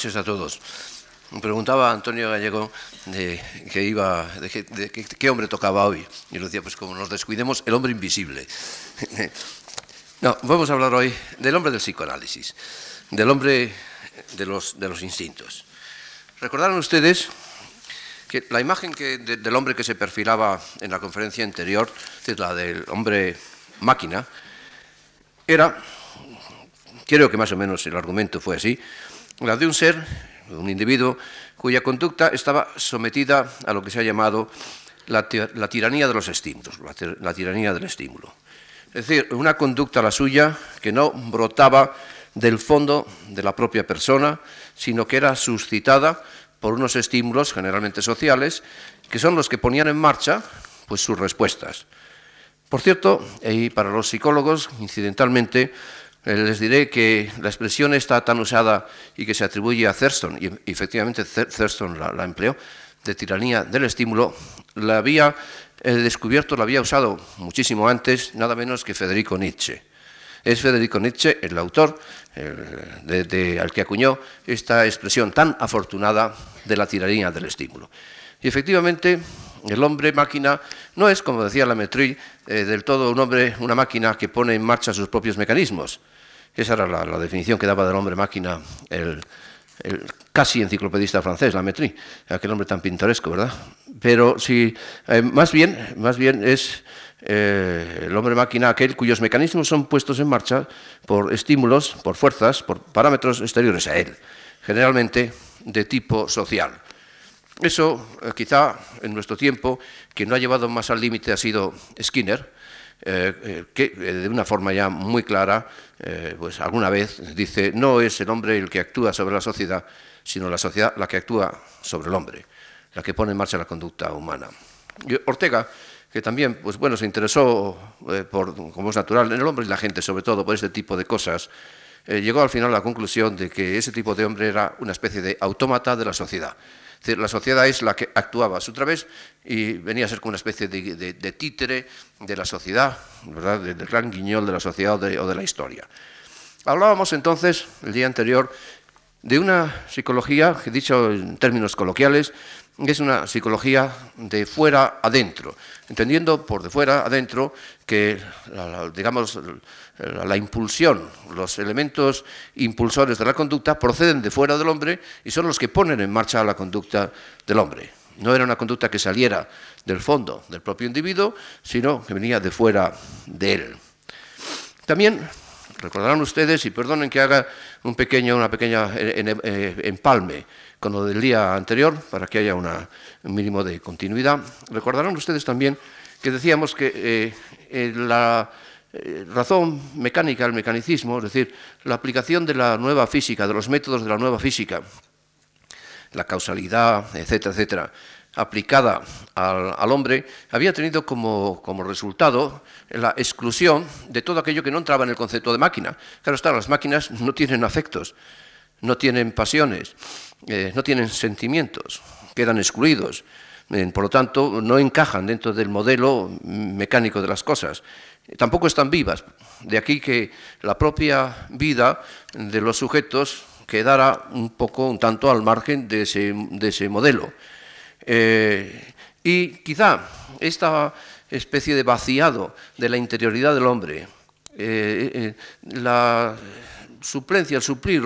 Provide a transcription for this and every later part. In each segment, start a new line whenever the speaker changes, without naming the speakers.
noches a todos. Me preguntaba Antonio Gallego de, que iba, de, qué hombre tocaba hoy. Y lo decía, pues como nos descuidemos, el hombre invisible. no, vamos a hablar hoy del hombre del psicoanálisis, del hombre de los, de los instintos. Recordaron ustedes que la imagen que, del hombre que se perfilaba en la conferencia anterior, es la del hombre máquina, era creo que más o menos el argumento fue así, la de un ser, un individuo, cuya conducta estaba sometida a lo que se ha llamado la, tiranía de los estímulos, la, tiranía del estímulo. Es decir, una conducta la suya que no brotaba del fondo de la propia persona, sino que era suscitada por unos estímulos generalmente sociales, que son los que ponían en marcha pues, sus respuestas. Por cierto, y para los psicólogos, incidentalmente, les diré que la expresión está tan usada y que se atribuye a Thurston, y efectivamente Thurston la, empleó, de tiranía del estímulo, la había eh, descubierto, la había usado muchísimo antes, nada menos que Federico Nietzsche. Es Federico Nietzsche el autor al que acuñó esta expresión tan afortunada de la tiranía del estímulo. Y efectivamente, el hombre máquina no es, como decía la eh, del todo un hombre, una máquina que pone en marcha sus propios mecanismos. Esa era la, definición que daba del hombre máquina el, casi enciclopedista francés, la Metri, aquel hombre tan pintoresco, ¿verdad? Pero sí, eh, más, bien, más bien es eh, el hombre máquina aquel cuyos mecanismos son puestos en marcha por estímulos, por fuerzas, por parámetros exteriores a él, generalmente de tipo social. Eso, eh, quizá en nuestro tiempo, quien no ha llevado más al límite ha sido Skinner, eh, que de una forma ya muy clara, pues alguna vez dice, no es el hombre el que actúa sobre la sociedad, sino la sociedad la que actúa sobre el hombre, la que pone en marcha la conducta humana. Ortega que también, pues bueno, se interesó, eh, por, como es natural, en el hombre y la gente, sobre todo por este tipo de cosas, eh, llegó al final a la conclusión de que ese tipo de hombre era una especie de autómata de la sociedad. Decir, la sociedad es la que actuaba a su través y venía a ser como una especie de, títere de la sociedad, ¿verdad? del gran guiñol de la sociedad o de la historia. Hablábamos entonces, el día anterior, de una psicología, que dicho en términos coloquiales, es una psicología de fuera adentro, entendiendo por de fuera adentro que, digamos, la, impulsión, los elementos impulsores de la conducta proceden de fuera del hombre y son los que ponen en marcha la conducta del hombre. No era una conducta que saliera del fondo del propio individuo, sino que venía de fuera de él. También recordarán ustedes, y perdonen que haga un pequeño, una pequeña eh, empalme, con lo del día anterior, para que haya un mínimo de continuidad. Recordarán ustedes también que decíamos que eh, eh, la eh, razón mecánica, el mecanicismo, es decir, la aplicación de la nueva física, de los métodos de la nueva física, la causalidad, etcétera, etcétera, aplicada al, hombre, había tenido como, como, resultado la exclusión de todo aquello que no entraba en el concepto de máquina. Claro está, las máquinas no tienen afectos, no tienen pasiones, eh, no tienen sentimientos, quedan excluidos. Eh, por lo tanto, no encajan dentro del modelo mecánico de las cosas. Tampoco están vivas. De aquí que la propia vida de los sujetos quedara un poco, un tanto al margen de ese, modelo. Eh, y quizá esta especie de vaciado de la interioridad del hombre, la suplencia, el suplir,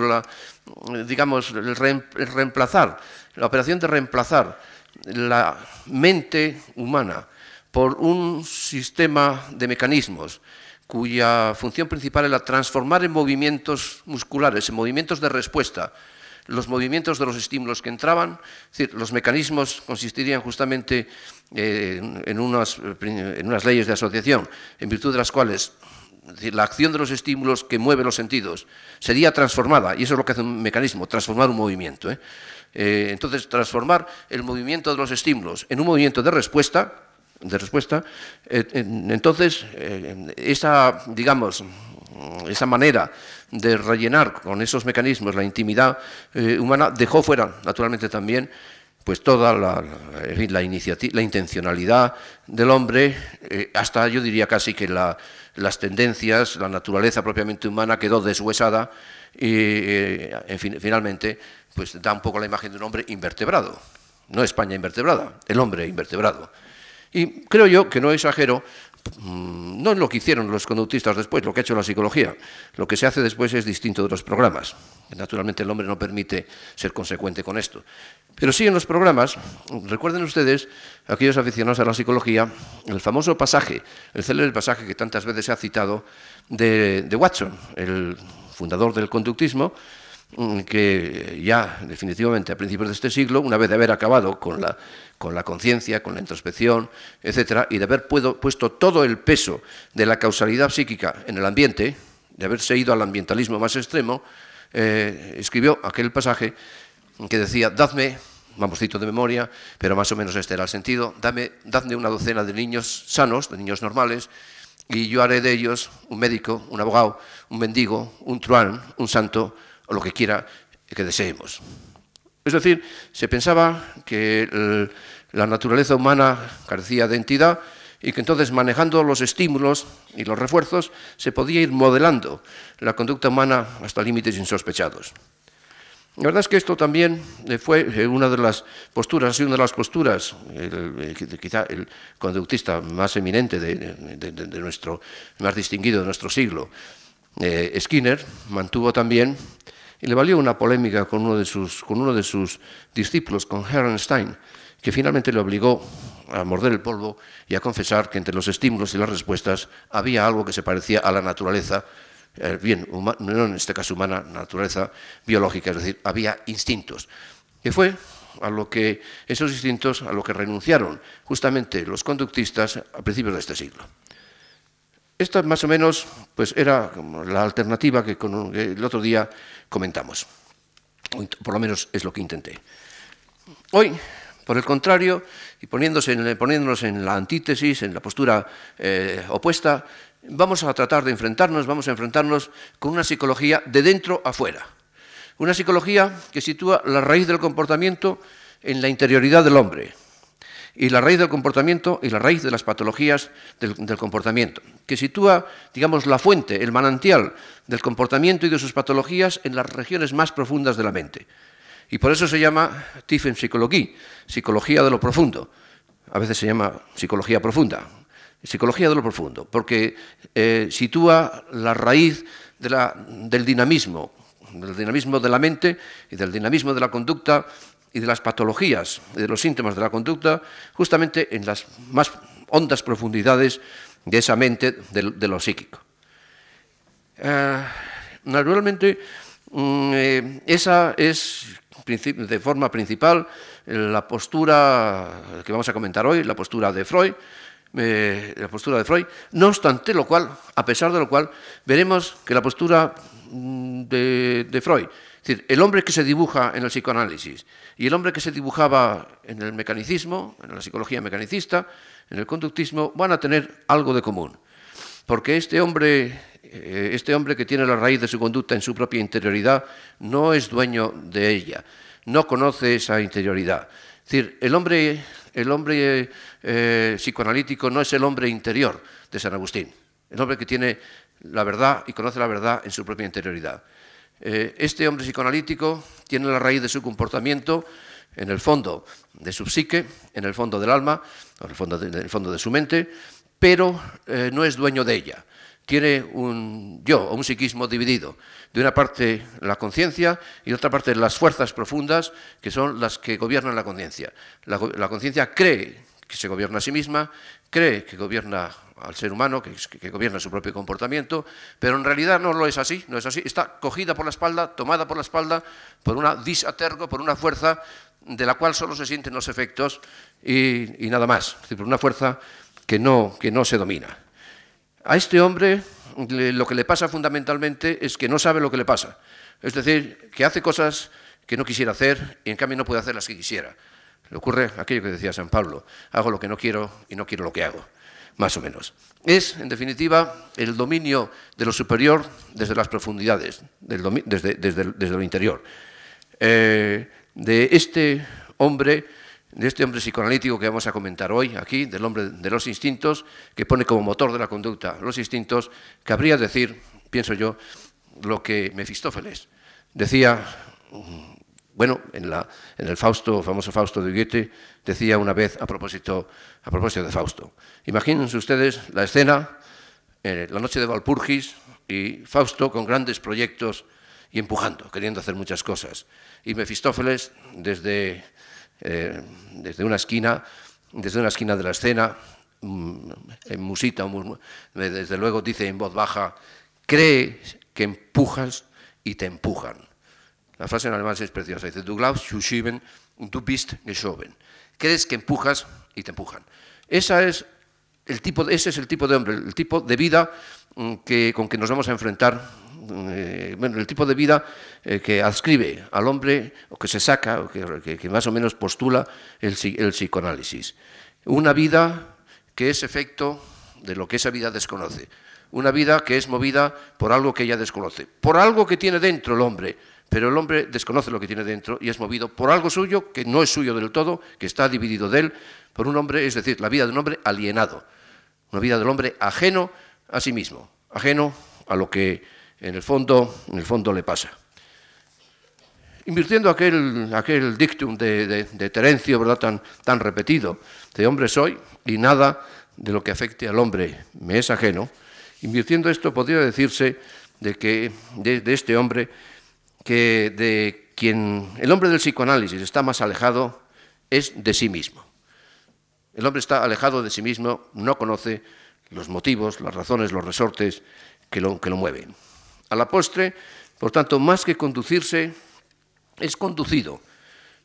digamos, el reemplazar, la operación de reemplazar la mente humana por un sistema de mecanismos cuya función principal era transformar en movimientos musculares, en movimientos de respuesta, los movimientos de los estímulos que entraban, es decir, los mecanismos consistirían justamente eh, en, unas, leyes de asociación, en virtud de las cuales la acción de los estímulos que mueve los sentidos sería transformada, y eso es lo que hace un mecanismo, transformar un movimiento. ¿eh? Eh, entonces, transformar el movimiento de los estímulos en un movimiento de respuesta, de respuesta eh, entonces, esa, digamos, esa manera de rellenar con esos mecanismos la intimidad humana dejó fuera, naturalmente también, pues toda la, la, intencionalidad del hombre, hasta yo diría casi que la, las tendencias, la naturaleza propiamente humana quedó deshuesada y eh, finalmente pues da un poco la imagen de un hombre invertebrado, no España invertebrada, el hombre invertebrado. Y creo yo que no exagero, mm, no en lo que hicieron los conductistas después, lo que ha hecho la psicología. Lo que se hace después es distinto de los programas. Naturalmente el hombre no permite ser consecuente con esto. Pero sí en los programas, recuerden ustedes, aquellos aficionados a la psicología, el famoso pasaje, el célebre pasaje que tantas veces se ha citado de, Watson, el fundador del conductismo, que ya definitivamente a principios de este siglo, una vez de haber acabado con la, con la conciencia, con la introspección, etcétera, y de haber puesto todo el peso de la causalidad psíquica en el ambiente, de haberse ido al ambientalismo más extremo, eh, escribió aquel pasaje que decía, dadme, vamos, cito de memoria, pero más o menos este era el sentido, dame, dadme una docena de niños sanos, de niños normales, y yo haré de ellos un médico, un abogado, un mendigo, un truán, un santo, o lo que quiera que deseemos. Es decir, se pensaba que la naturaleza humana carecía de entidad y que entonces manejando los estímulos y los refuerzos se podía ir modelando la conducta humana hasta límites insospechados. La verdad es que esto también fue una de las posturas, ha sido una de las posturas, quizá el conductista más eminente de, nuestro, más distinguido de nuestro siglo, eh, Skinner, mantuvo también, y le valió una polémica con uno de sus, con uno de sus discípulos, con Herrenstein, que finalmente le obligó a morder el polvo y a confesar que entre los estímulos y las respuestas había algo que se parecía a la naturaleza eh, bien, no en este caso humana, naturaleza biológica, es decir, había instintos. Que fue a lo que esos instintos a lo que renunciaron justamente los conductistas a principios de este siglo. Esta más o menos pues era la alternativa que, el otro día comentamos. Por lo menos es lo que intenté. Hoy, por el contrario, y poniéndonos en la antítesis, en la postura eh, opuesta, vamos a tratar de enfrentarnos, vamos a enfrentarnos con una psicología de dentro a fuera. Una psicología que sitúa la raíz del comportamiento en la interioridad del hombre y la raíz del comportamiento y la raíz de las patologías del, comportamiento, que sitúa, digamos, la fuente, el manantial del comportamiento y de sus patologías en las regiones más profundas de la mente. Y por eso se llama Tiefenpsychologie, psicología de lo profundo. A veces se llama psicología profunda, psicología de lo profundo, porque eh, sitúa la raíz del dinamismo, del dinamismo de la mente y del dinamismo de la conducta y de las patologías de los síntomas de la conducta, justamente en las más hondas profundidades de esa mente de, lo psíquico. Eh, naturalmente, mm, eh, esa es de forma principal la postura que vamos a comentar hoy, la postura de Freud, eh, la postura de Freud, no obstante lo cual, a pesar de lo cual, veremos que la postura mm, de, Freud, es decir, el hombre que se dibuja en el psicoanálisis y el hombre que se dibujaba en el mecanicismo, en la psicología mecanicista, en el conductismo, van a tener algo de común. Porque este hombre, eh, este hombre que tiene la raíz de su conducta en su propia interioridad no es dueño de ella, no conoce esa interioridad. Es decir, el hombre eh, psicoanalítico no es el hombre interior de San Agustín, el hombre que tiene la verdad y conoce la verdad en su propia interioridad. Eh, este hombre psicoanalítico tiene la raíz de su comportamiento en el fondo de su psique, en el fondo del alma, en el fondo de, fondo de su mente, pero eh, no es dueño de ella. Tiene un yo o un psiquismo dividido de una parte la conciencia y de otra parte las fuerzas profundas que son las que gobiernan la conciencia. La, conciencia cree que se gobierna a sí misma, cree que gobierna al ser humano, que, gobierna su propio comportamiento, pero en realidad no lo es así, no es así. Está cogida por la espalda, tomada por la espalda por una disatergo, por una fuerza de la cual solo se sienten los efectos y, nada más, es decir, por una fuerza que no, que no se domina. A este hombre lo que le pasa fundamentalmente es que no sabe lo que le pasa. Es decir, que hace cosas que no quisiera hacer y en cambio no puede hacer las que quisiera. Le ocurre aquello que decía San Pablo, hago lo que no quiero y no quiero lo que hago, más o menos. Es, en definitiva, el dominio de lo superior desde las profundidades, desde, lo interior. Eh, de este hombre de este hombre psicoanalítico que vamos a comentar hoy aquí, del hombre de los instintos, que pone como motor de la conducta los instintos, cabría decir, pienso yo, lo que Mefistófeles decía, bueno, en, la, en el Fausto, famoso Fausto de Goethe, decía una vez a propósito, de Fausto. Imagínense ustedes la escena, eh, la noche de Valpurgis, y Fausto con grandes proyectos y empujando, queriendo hacer muchas cosas. Y Mefistófeles, desde, eh, desde una esquina, desde una esquina de la escena, mm, en musita, desde luego dice en voz baja, cree que empujas y te empujan. La frase en alemán es preciosa, dice, du glaubst zu schieben du bist geschoben. Crees que empujas y te empujan. Esa es el tipo, ese es el tipo de hombre, el tipo de vida mm, que, con que nos vamos a enfrentar, eh, bueno, el tipo de vida eh, que adscribe al hombre, o que se saca, o que, más o menos postula el, el psicoanálisis. Una vida que es efecto de lo que esa vida desconoce. Una vida que es movida por algo que ella desconoce, por algo que tiene dentro el hombre, pero el hombre desconoce lo que tiene dentro y es movido por algo suyo que no es suyo del todo, que está dividido de él, por un hombre, es decir, la vida de un hombre alienado, una vida del hombre ajeno a sí mismo, ajeno a lo que en el fondo, le pasa. Invirtiendo aquel, dictum de, Terencio, ¿verdad? Tan, repetido, de hombre soy y nada de lo que afecte al hombre me es ajeno, invirtiendo esto podría decirse de que de este hombre que de quien el hombre del psicoanálisis está más alejado es de sí mismo. El hombre está alejado de sí mismo, no conoce los motivos, las razones, los resortes que lo, que lo mueven. A la postre, por tanto, más que conducirse, es conducido.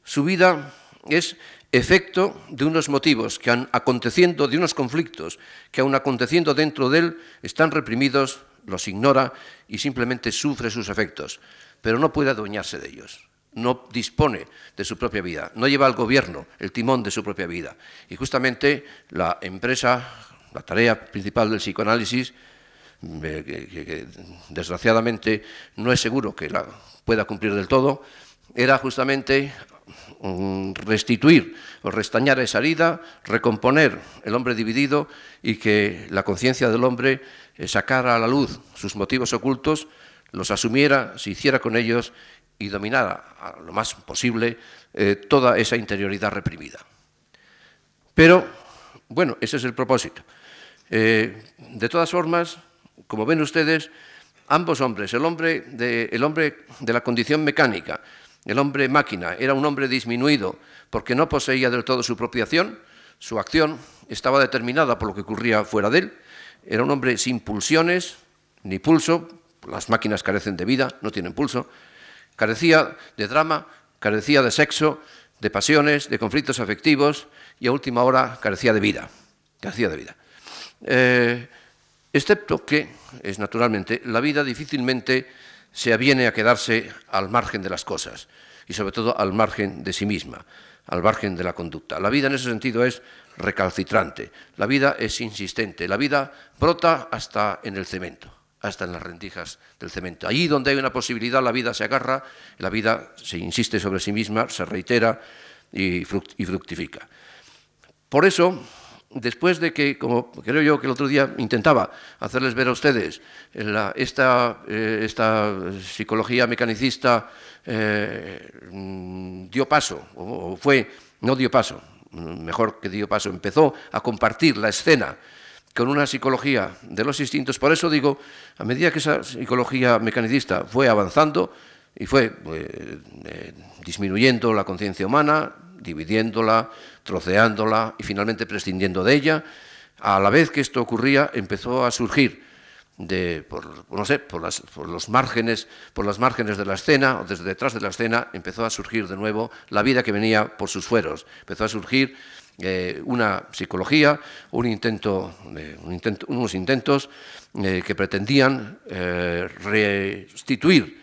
Su vida es efecto de unos motivos que han aconteciendo, de unos conflictos que aun aconteciendo dentro de él están reprimidos, los ignora y simplemente sufre sus efectos pero no puede adueñarse de ellos. No dispone de su propia vida, no lleva al gobierno el timón de su propia vida. Y justamente la empresa, la tarea principal del psicoanálisis, eh, que, desgraciadamente no es seguro que la pueda cumplir del todo, era justamente mm, restituir o restañar esa herida, recomponer el hombre dividido y que la conciencia del hombre sacara a la luz sus motivos ocultos los asumiera, se hiciera con ellos y dominara lo más posible eh, toda esa interioridad reprimida. Pero, bueno, ese es el propósito. Eh, de todas formas, como ven ustedes, ambos hombres, el hombre, de, el hombre de la condición mecánica, el hombre máquina, era un hombre disminuido porque no poseía del todo su propia acción, su acción estaba determinada por lo que ocurría fuera de él, era un hombre sin pulsiones ni pulso, las máquinas carecen de vida, no tienen pulso, carecía de drama, carecía de sexo, de pasiones, de conflictos afectivos y a última hora carecía de vida, carecía de vida. Eh, excepto que, es naturalmente, la vida difícilmente se aviene a quedarse al margen de las cosas y sobre todo al margen de sí misma, al margen de la conducta. La vida en ese sentido es recalcitrante, la vida es insistente, la vida brota hasta en el cemento hasta en las rendijas del cemento. Allí donde hay una posibilidad, la vida se agarra, la vida se insiste sobre sí misma, se reitera y, fructifica. Por eso, después de que, como creo yo que el otro día intentaba hacerles ver a ustedes, esta, eh, esta, psicología mecanicista eh, dio paso, o fue, no dio paso, mejor que dio paso, empezó a compartir la escena con una psicología de los instintos. Por eso digo, a medida que esa psicología mecanicista fue avanzando y fue eh, eh, disminuyendo la conciencia humana, dividiéndola, troceándola y finalmente prescindiendo de ella, a la vez que esto ocurría empezó a surgir de, por, no sé, por, por, los márgenes, por las márgenes de la escena o desde detrás de la escena empezó a surgir de nuevo la vida que venía por sus fueros, empezó a surgir eh, una psicología, un intento, unos intentos eh, que pretendían eh, restituir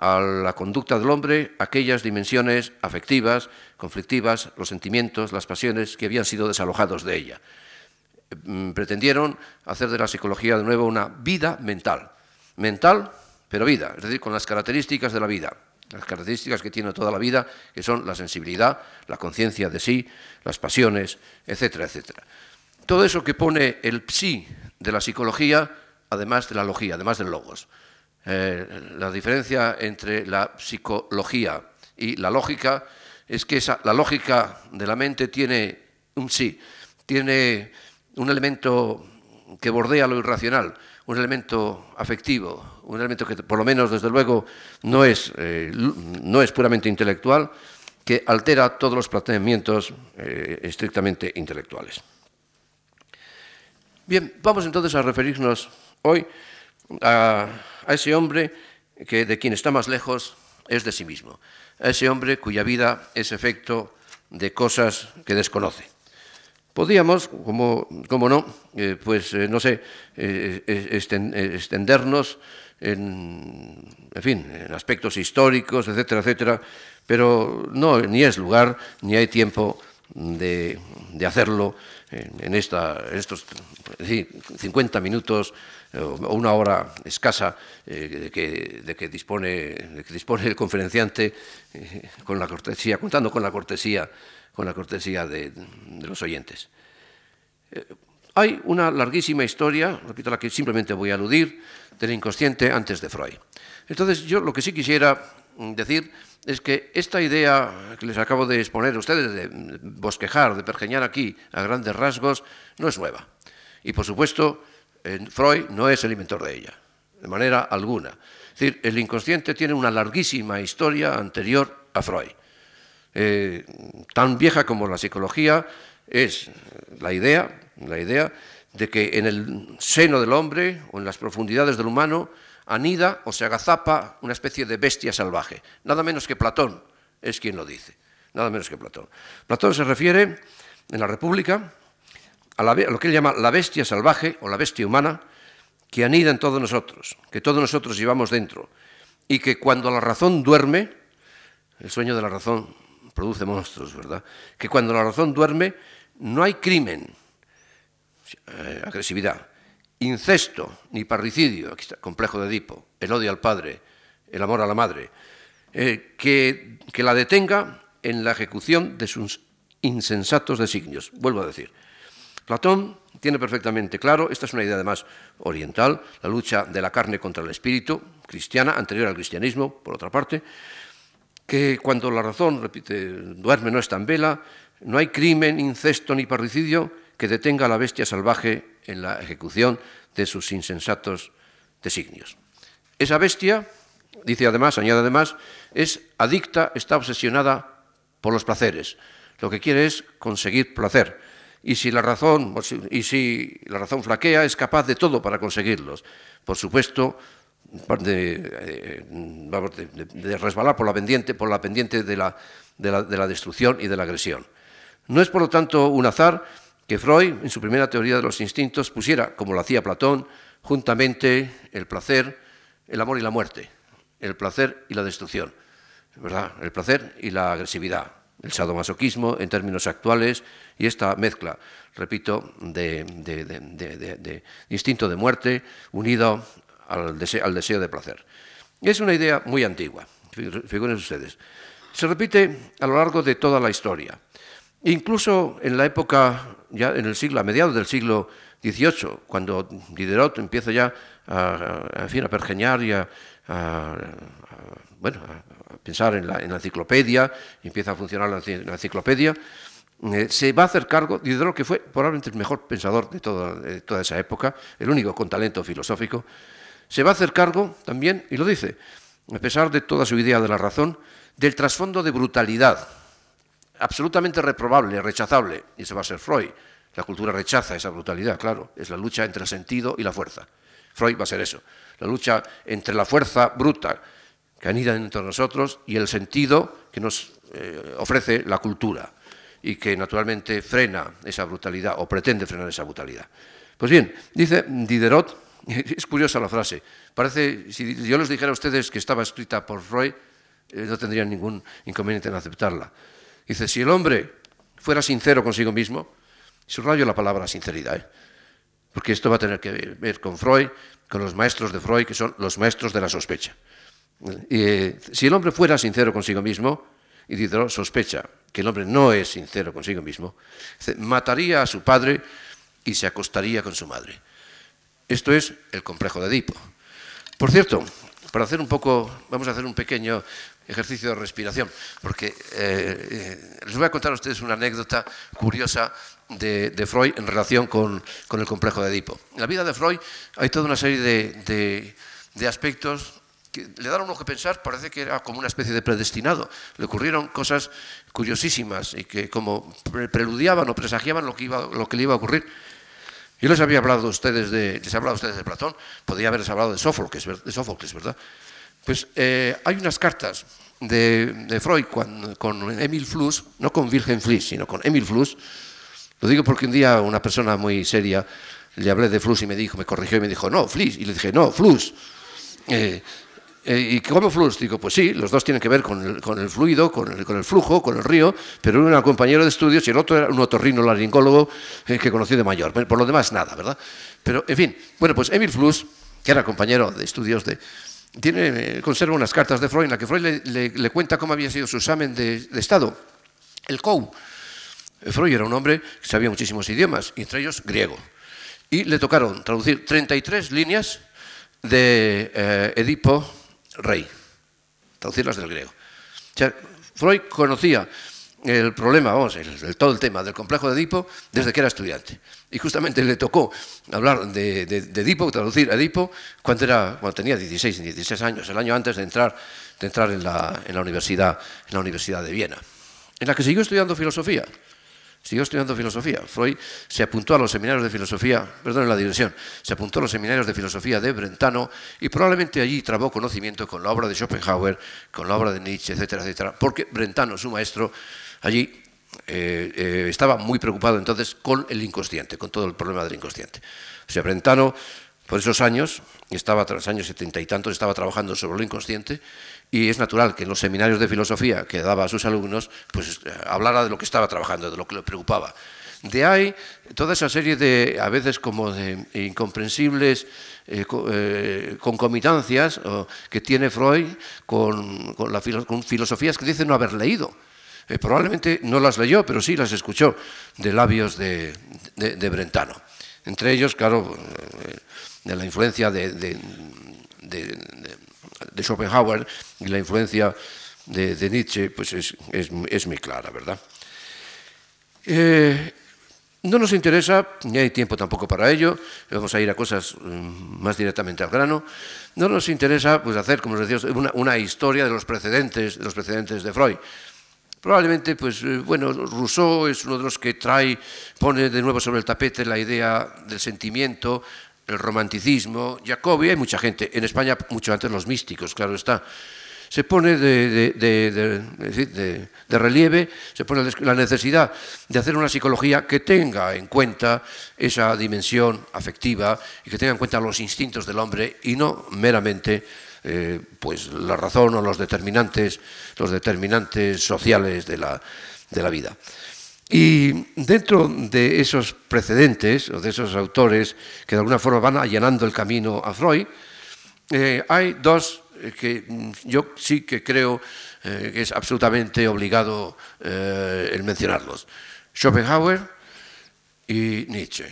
a la conducta del hombre aquellas dimensiones afectivas, conflictivas, los sentimientos, las pasiones que habían sido desalojados de ella. Mm, pretendieron hacer de la psicología de nuevo una vida mental, mental pero vida, es decir, con las características de la vida, las características que tiene toda la vida, que son la sensibilidad, la conciencia de sí, las pasiones, etcétera, etcétera. Todo eso que pone el psi de la psicología, además de la logía, además del logos. Eh, la diferencia entre la psicología y la lógica es que la lógica de la mente tiene un sí, tiene un elemento que bordea lo irracional, un elemento afectivo, un elemento que por lo menos desde luego no es, eh, no es puramente intelectual, que altera todos los planteamientos eh, estrictamente intelectuales. Bien, vamos entonces a referirnos hoy a, ese hombre que de quien está más lejos es de sí mismo, a ese hombre cuya vida es efecto de cosas que desconoce. Podríamos, como, no, eh, pues eh, no sé, eh, extendernos en, en, fin, en aspectos históricos, etcétera, etcétera, pero no, ni es lugar, ni hay tiempo de, hacerlo en, esta, estos 50 minutos o una hora escasa de, que, dispone, que dispone el conferenciante con la cortesía, contando con la cortesía con la cortesía de, los oyentes. Eh, hay una larguísima historia, repito, la que simplemente voy a aludir, del inconsciente antes de Freud. Entonces, yo lo que sí quisiera decir es que esta idea que les acabo de exponer a ustedes, de bosquejar, de pergeñar aquí a grandes rasgos, no es nueva. Y, por supuesto, Freud no es el inventor de ella, de manera alguna. Es decir, el inconsciente tiene una larguísima historia anterior a Freud. Eh, tan vieja como la psicología, es la idea, la idea de que en el seno del hombre o en las profundidades del humano anida o se agazapa una especie de bestia salvaje. Nada menos que Platón es quien lo dice. Nada menos que Platón. Platón se refiere en la República a, a lo que él llama la bestia salvaje o la bestia humana que anida en todos nosotros, que todos nosotros llevamos dentro y que cuando la razón duerme, el sueño de la razón produce monstruos, ¿verdad? Que cuando la razón duerme no hay crimen, eh, agresividad, incesto ni parricidio, aquí está, complejo de Edipo, el odio al padre, el amor a la madre, eh, que, que la detenga en la ejecución de sus insensatos designios. Vuelvo a decir, Platón tiene perfectamente claro, esta es una idea además oriental, la lucha de la carne contra el espíritu, cristiana, anterior al cristianismo, por otra parte, que cuando la razón, repite, duerme no está en vela, no hay crimen, incesto ni parricidio que detenga a la bestia salvaje en la ejecución de sus insensatos designios. Esa bestia, dice además, añade además, es adicta, está obsesionada por los placeres. Lo que quiere es conseguir placer. Y si la razón, y si la razón flaquea, es capaz de todo para conseguirlos. Por supuesto, eh, de, de, resbalar por la pendiente, por la pendiente de la, de la destrucción y de la agresión. No es, por lo tanto, un azar que Freud, en su primera teoría de los instintos, pusiera, como lo hacía Platón, juntamente el placer, el amor y la muerte, el placer y la destrucción, ¿verdad? el placer y la agresividad, el sadomasoquismo en términos actuales y esta mezcla, repito, de, instinto de muerte unido al deseo, de placer. Es una idea muy antigua, figuren ustedes. Se repite a lo largo de toda la historia. Incluso en la época, ya en el siglo, a mediados del siglo XVIII, cuando Diderot empieza ya a, fin, a pergeñar y a, bueno, a pensar en la, enciclopedia, empieza a funcionar la, enciclopedia, eh, se va a hacer cargo, Diderot, que fue probablemente el mejor pensador de toda esa época, el único con talento filosófico, se va a hacer cargo también, y lo dice, a pesar de toda su idea de la razón, del trasfondo de brutalidad, absolutamente reprobable, rechazable, y ese va a ser Freud. La cultura rechaza esa brutalidad, claro, es la lucha entre el sentido y la fuerza. Freud va a ser eso, la lucha entre la fuerza bruta que anida entre nosotros y el sentido que nos eh, ofrece la cultura y que naturalmente frena esa brutalidad o pretende frenar esa brutalidad. Pues bien, dice Diderot, Es curiosa la frase. Parece, si yo les dijera a ustedes que estaba escrita por Freud, eh, no tendrían ningún inconveniente en aceptarla. Dice, si el hombre fuera sincero consigo mismo, subrayo la palabra sinceridad, ¿eh? porque esto va a tener que ver con Freud, con los maestros de Freud, que son los maestros de la sospecha. Eh, si el hombre fuera sincero consigo mismo, y Diderot sospecha que el hombre no es sincero consigo mismo, mataría a su padre y se acostaría con su madre. Esto es el complejo de Edipo. Por cierto, para hacer un poco, vamos a hacer un pequeño ejercicio de respiración, porque eh, eh, les voy a contar a ustedes una anécdota curiosa de, Freud en relación con, el complejo de Edipo. En la vida de Freud hay toda una serie de, de aspectos que le daron uno que pensar, parece que era como una especie de predestinado. Le ocurrieron cosas curiosísimas y que como preludiaban o presagiaban lo que, iba, lo que le iba a ocurrir. Yo les había hablado a ustedes de, les he hablado a ustedes de Platón, podría haberles hablado de Sófocles, de ¿verdad? Pues eh, hay unas cartas de, Freud con, con, Emil Fluss, no con Wilhelm Fliss, sino con Emil Fluss. Lo digo porque un día una persona muy seria le hablé de Fluss y me dijo, me corrigió y me dijo, no, Fliss. Y le dije, no, Fluss. Eh, eh, ¿Y cómo flux? Digo, pues sí, los dos tienen que ver con el, fluido, con el, flujo, con el río, pero uno era un compañero de estudios y el otro era un otorrino laringólogo eh, que conocí de mayor. Por lo demás, nada, ¿verdad? Pero, en fin, bueno, pues Emil Flux, que era compañero de estudios de... Tiene, eh, conserva unas cartas de Freud en las que Freud le, cuenta cómo había sido su examen de, estado. El COU. Freud era un hombre que sabía muchísimos idiomas, entre ellos griego. Y le tocaron traducir 33 líneas de Edipo rey, traducirlas del griego. Freud conocía el problema, vamos, el, todo el tema del complejo de Edipo desde que era estudiante. Y justamente le tocó hablar de, Edipo, traducir Edipo, cuando, era, cuando tenía 16, 16 años, el año antes de entrar, de entrar en, la universidad, en la Universidad de Viena, en la que siguió estudiando filosofía siguió estudiando filosofía. Freud se apuntó a los seminarios de filosofía, perdón, la dirección, se apuntó a los seminarios de filosofía de Brentano y probablemente allí trabó conocimiento con la obra de Schopenhauer, con la obra de Nietzsche, etcétera, etcétera, porque Brentano, su maestro, allí eh, eh, estaba muy preocupado entonces con el inconsciente, con todo el problema del inconsciente. O sea, Brentano, por esos años, estaba tras años setenta y tantos, estaba trabajando sobre lo inconsciente y es natural que en los seminarios de filosofía que daba a sus alumnos, pues eh, hablara de lo que estaba trabajando, de lo que le preocupaba. De ahí toda esa serie de, a veces como de incomprensibles eh, eh, concomitancias que tiene Freud con, filosofías que dice no haber leído. probablemente no las leyó, pero sí las escuchó de labios de, Brentano. Entre ellos, claro, de la influencia de de Schopenhauer y la influencia de, Nietzsche pues es, muy clara, ¿verdad? Eh, no nos interesa, ni hay tiempo tampoco para ello, vamos a ir a cosas mm, más directamente al grano, no nos interesa pues, hacer, como decía, una, historia de los precedentes, de los precedentes de Freud. Probablemente, pues, eh, bueno, Rousseau es uno de los que trae, pone de nuevo sobre el tapete la idea del sentimiento, el romanticismo, Jacobi, hay mucha gente, en España mucho antes los místicos, claro está, se pone de, relieve, se pone la necesidad de hacer una psicología que tenga en cuenta esa dimensión afectiva y que tenga en cuenta los instintos del hombre y no meramente eh, pues la razón o los determinantes, los determinantes sociales de la, de la vida. Y dentro de esos precedentes o de esos autores que de alguna forma van allanando el camino a Freud, eh, hay dos eh, que yo sí que creo eh, que es absolutamente obligado el mencionarlos. Schopenhauer y Nietzsche.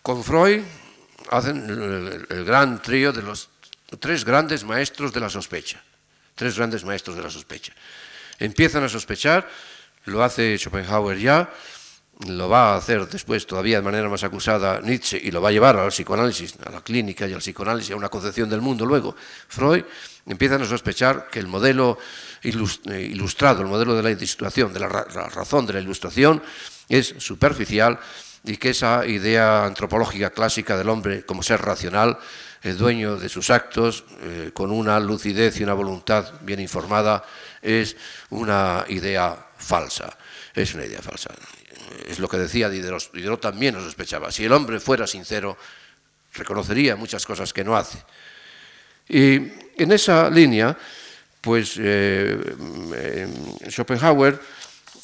Con Freud hacen el, el gran trío de los tres grandes maestros de la sospecha. Tres grandes maestros de la sospecha. Empiezan a sospechar lo hace Schopenhauer ya, lo va a hacer después todavía de manera más acusada Nietzsche y lo va a llevar al psicoanálisis, a la clínica y al psicoanálisis, a una concepción del mundo luego. Freud empiezan a sospechar que el modelo ilustrado, el modelo de la situación, de la, razón de la ilustración, es superficial y que esa idea antropológica clásica del hombre como ser racional, el dueño de sus actos, eh, con una lucidez y una voluntad bien informada, es una idea falsa. Es una idea falsa. Es lo que decía Diderot. Diderot también lo sospechaba. Si el hombre fuera sincero, reconocería muchas cosas que no hace. Y en esa línea, pues eh, eh, Schopenhauer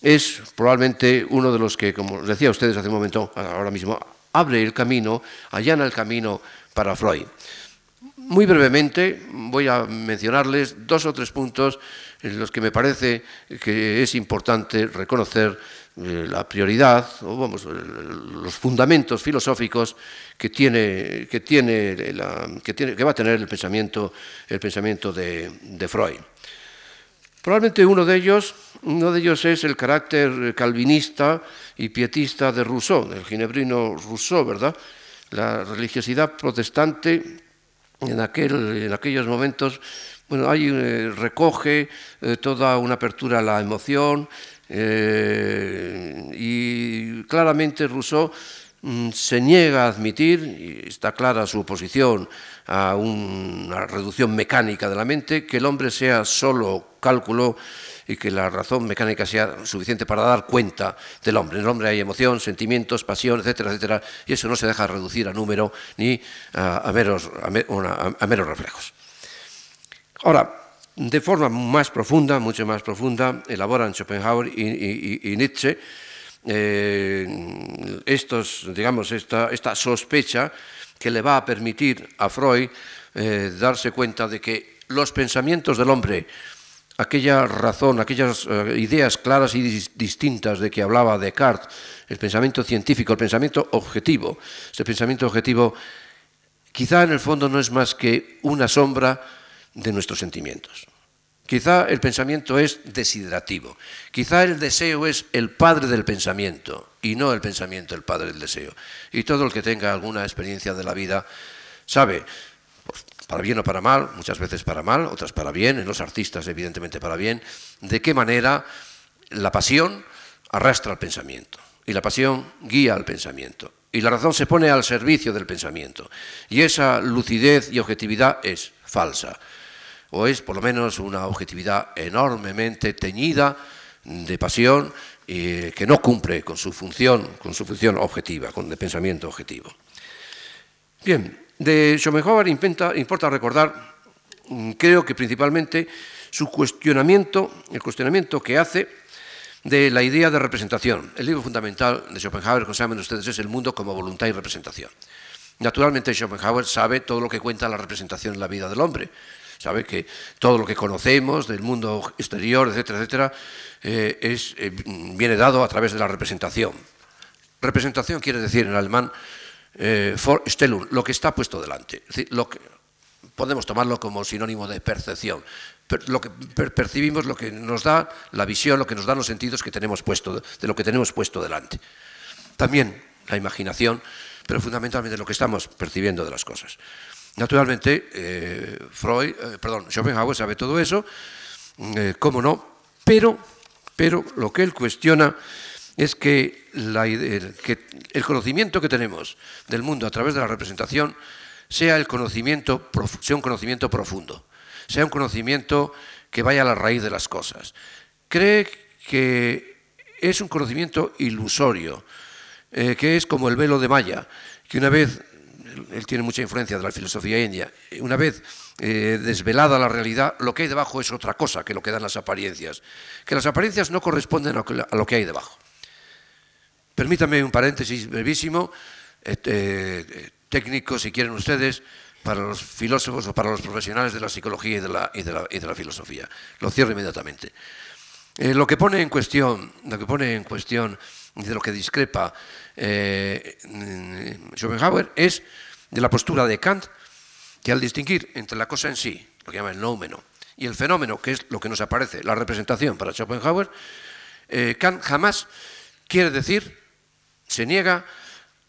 es probablemente uno de los que, como decía ustedes hace un momento, ahora mismo, abre el camino, allana el camino para Freud. Muy brevemente voy a mencionarles dos o tres puntos en los que me parece que es importante reconocer eh, la prioridad, o vamos, los fundamentos filosóficos que tiene, que tiene, que tiene, que va a tener el pensamiento, el pensamiento de, Freud. Probablemente uno de ellos, uno de ellos es el carácter calvinista y pietista de Rousseau, del ginebrino Rousseau, ¿verdad? La religiosidad protestante en, aquel, en aquellos momentos, bueno, ahí eh, recoge eh, toda una apertura a la emoción eh, y claramente Rousseau mm, se niega a admitir, y está clara su oposición a una reducción mecánica de la mente, que el hombre sea solo cálculo y que la razón mecánica sea suficiente para dar cuenta del hombre. En el hombre hay emoción, sentimientos, pasión, etcétera, etcétera, y eso no se deja reducir a número ni a, meros, a, meros reflejos. Ahora, de forma más profunda, mucho más profunda, elaboran Schopenhauer y, Nietzsche eh, estos, digamos, esta, sospecha que le va a permitir a Freud eh, darse cuenta de que los pensamientos del hombre aquella razón, aquellas eh, ideas claras y distintas de que hablaba Descartes, el pensamiento científico, el pensamiento objetivo. Este pensamiento objetivo quizá en el fondo no es más que una sombra de nuestros sentimientos. Quizá el pensamiento es desiderativo. Quizá el deseo es el padre del pensamiento y no el pensamiento el padre del deseo. Y todo el que tenga alguna experiencia de la vida sabe para bien o para mal, muchas veces para mal, otras para bien, en los artistas evidentemente para bien, de qué manera la pasión arrastra al pensamiento y la pasión guía al pensamiento y la razón se pone al servicio del pensamiento y esa lucidez y objetividad es falsa o es por lo menos una objetividad enormemente teñida de pasión y que no cumple con su función, con su función objetiva, con el pensamiento objetivo. Bien, de Schopenhauer importa recordar, mm, creo que principalmente, su cuestionamiento, el cuestionamiento que hace de la idea de representación. El libro fundamental de Schopenhauer, como saben ustedes, es El mundo como voluntad y representación. Naturalmente, Schopenhauer sabe todo lo que cuenta la representación en la vida del hombre. Sabe que todo lo que conocemos del mundo exterior, etcétera, etcétera, eh, es, eh, viene dado a través de la representación. Representación quiere decir en alemán eh, lo que está puesto delante. podemos tomarlo como sinónimo de percepción. lo que percibimos, lo que nos da la visión, lo que nos dan los sentidos que tenemos puesto, de lo que tenemos puesto delante. También la imaginación, pero fundamentalmente lo que estamos percibiendo de las cosas. Naturalmente, eh, Freud, eh, perdón, Schopenhauer sabe todo eso, cómo no, pero, pero lo que él cuestiona es que, el conocimiento que tenemos del mundo a través de la representación sea, el conocimiento, sea un conocimiento profundo, sea un conocimiento que vaya a la raíz de las cosas. Cree que es un conocimiento ilusorio, eh, que es como el velo de Maya, que una vez, él tiene mucha influencia de la filosofía india, una vez eh, desvelada la realidad, lo que hay debajo es otra cosa que lo que dan las apariencias, que las apariencias no corresponden a lo que hay debajo. Permítanme un paréntesis brevísimo, este, técnico, si quieren ustedes, para los filósofos o para los profesionales de la psicología y de la, y de la, filosofía. Lo cierro inmediatamente. Eh, lo que pone en cuestión, lo que pone en cuestión de lo que discrepa eh, Schopenhauer es de la postura de Kant, que al distinguir entre la cosa en sí, lo que llama el noumeno, y el fenómeno, que es lo que nos aparece, la representación para Schopenhauer, eh, Kant jamás quiere decir se niega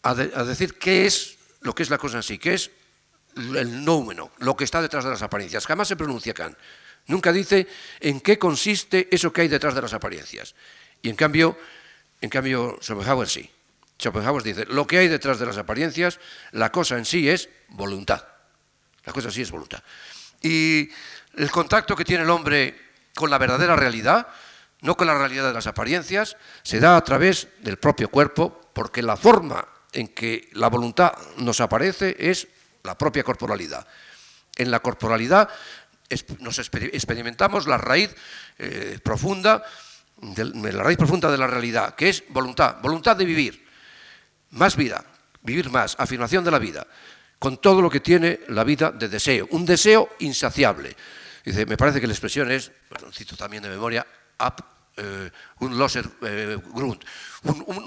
a, decir qué es lo que es la cosa en sí, qué es el noumeno, lo que está detrás de las apariencias. Jamás se pronuncia Kant. Nunca dice en qué consiste eso que hay detrás de las apariencias. Y en cambio, en cambio Schopenhauer sí. Schopenhauer dice, lo que hay detrás de las apariencias, la cosa en sí es voluntad. La cosa en sí es voluntad. Y el contacto que tiene el hombre con la verdadera realidad, no con la realidad de las apariencias, se da a través del propio cuerpo, porque la forma en que la voluntad nos aparece es la propia corporalidad. En la corporalidad nos experimentamos la raíz eh, profunda, la raíz profunda de la realidad, que es voluntad, voluntad de vivir, más vida, vivir más, afirmación de la vida, con todo lo que tiene la vida de deseo, un deseo insaciable. Dice, me parece que la expresión es, cito también de memoria, eh, un loser eh,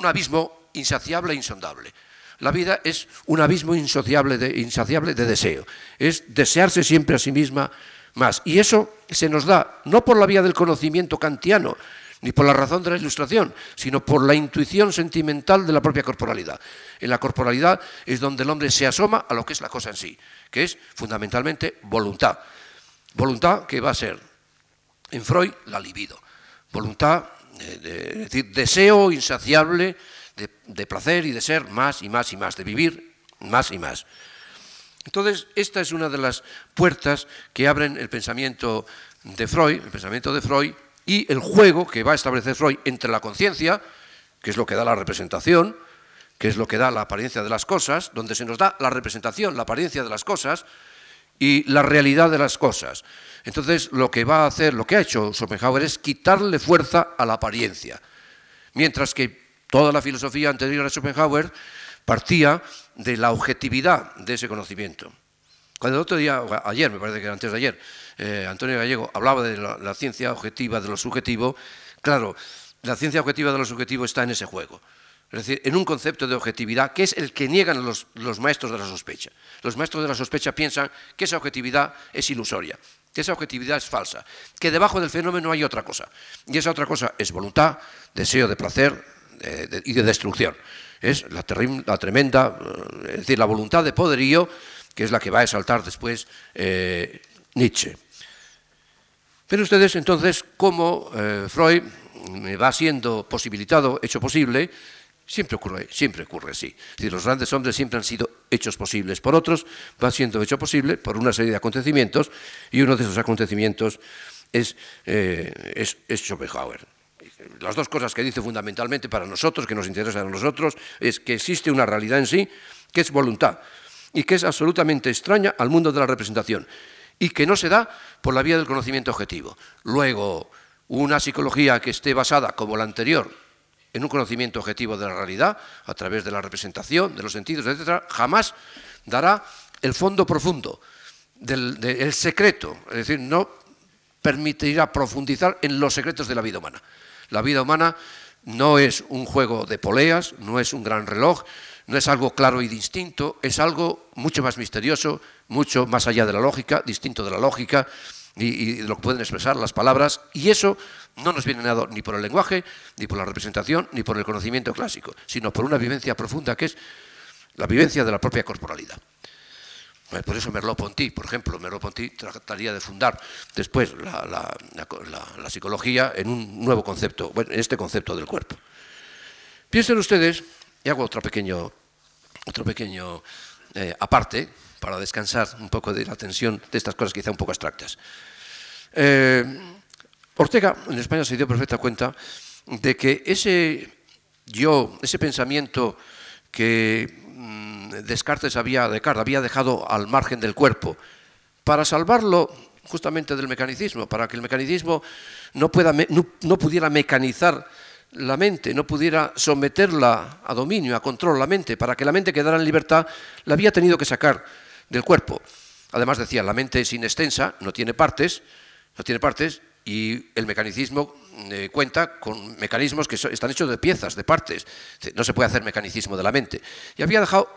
abismo insaciable e insondable. La vida es un abismo insaciable de, insaciable de deseo, es desearse siempre a sí misma más. Y eso se nos da no por la vía del conocimiento kantiano, ni por la razón de la ilustración, sino por la intuición sentimental de la propia corporalidad. En la corporalidad es donde el hombre se asoma a lo que es la cosa en sí, que es fundamentalmente voluntad. Voluntad que va a ser, en Freud, la libido. Voluntad, de, es decir, deseo insaciable de, de placer y de ser más y más y más, de vivir más y más. Entonces, esta es una de las puertas que abren el pensamiento de Freud, el pensamiento de Freud, y el juego que va a establecer Freud entre la conciencia, que es lo que da la representación, que es lo que da la apariencia de las cosas, donde se nos da la representación, la apariencia de las cosas y la realidad de las cosas. Entonces, lo que va a hacer, lo que ha hecho Schopenhauer es quitarle fuerza a la apariencia, mientras que toda la filosofía anterior a Schopenhauer partía de la objetividad de ese conocimiento. Cuando el otro día, ayer, me parece que antes de ayer, eh, Antonio Gallego hablaba de la, ciencia objetiva, de lo subjetivo, claro, la ciencia objetiva de lo subjetivo está en ese juego. Es decir, en un concepto de objetividad que es el que niegan los, maestros de la sospecha. Los maestros de la sospecha piensan que esa objetividad es ilusoria, que esa objetividad es falsa, que debajo del fenómeno hay otra cosa. Y esa otra cosa es voluntad, deseo de placer y de destrucción. Es la, la, tremenda, eh, es decir, la voluntad de poderío, que es la que va a exaltar después eh, Nietzsche. Pero ustedes entonces, como eh, Freud va siendo posibilitado, hecho posible, siempre ocurre, siempre ocurre así. los grandes hombres siempre han sido hechos posibles por otros, va siendo hecho posible por una serie de acontecimientos, y uno de esos acontecimientos es, eh, es, es Schopenhauer. Las dos cosas que dice fundamentalmente para nosotros, que nos interesan a nosotros, es que existe una realidad en sí, que es voluntad, y que es absolutamente extraña al mundo de la representación y que no se da por la vía del conocimiento objetivo. Luego, una psicología que esté basada, como la anterior, en un conocimiento objetivo de la realidad, a través de la representación, de los sentidos, etc., jamás dará el fondo profundo, del, el secreto, es decir, no permitirá profundizar en los secretos de la vida humana. La vida humana no es un juego de poleas, no es un gran reloj, no es algo claro y distinto, es algo mucho más misterioso, mucho más allá de la lógica, distinto de la lógica y, de lo que pueden expresar las palabras, y eso no nos viene dado ni por el lenguaje, ni por la representación, ni por el conocimiento clásico, sino por una vivencia profunda que es la vivencia de la propia corporalidad. Por eso Merleau-Ponty, por ejemplo, Merleau-Ponty trataría de fundar después la, psicología en un nuevo concepto, bueno, en este concepto del cuerpo. Piensen ustedes, y hago otro pequeño, otro pequeño eh, aparte, para descansar un poco de la tensión de estas cosas quizá un poco abstractas. Eh, Ortega en España se dio perfecta cuenta de que ese yo, ese pensamiento que mm, Descartes había, Descartes había dejado al margen del cuerpo, para salvarlo justamente del mecanismo, para que el mecanismo no, pueda, no pudiera mecanizar la mente, no pudiera someterla a dominio, a control la mente, para que la mente quedara en libertad, la había tenido que sacar del cuerpo. Además decía, la mente es inextensa, no tiene partes, no tiene partes y el mecanicismo eh, cuenta con mecanismos que están hechos de piezas, de partes. No se puede hacer mecanicismo de la mente. Y había dejado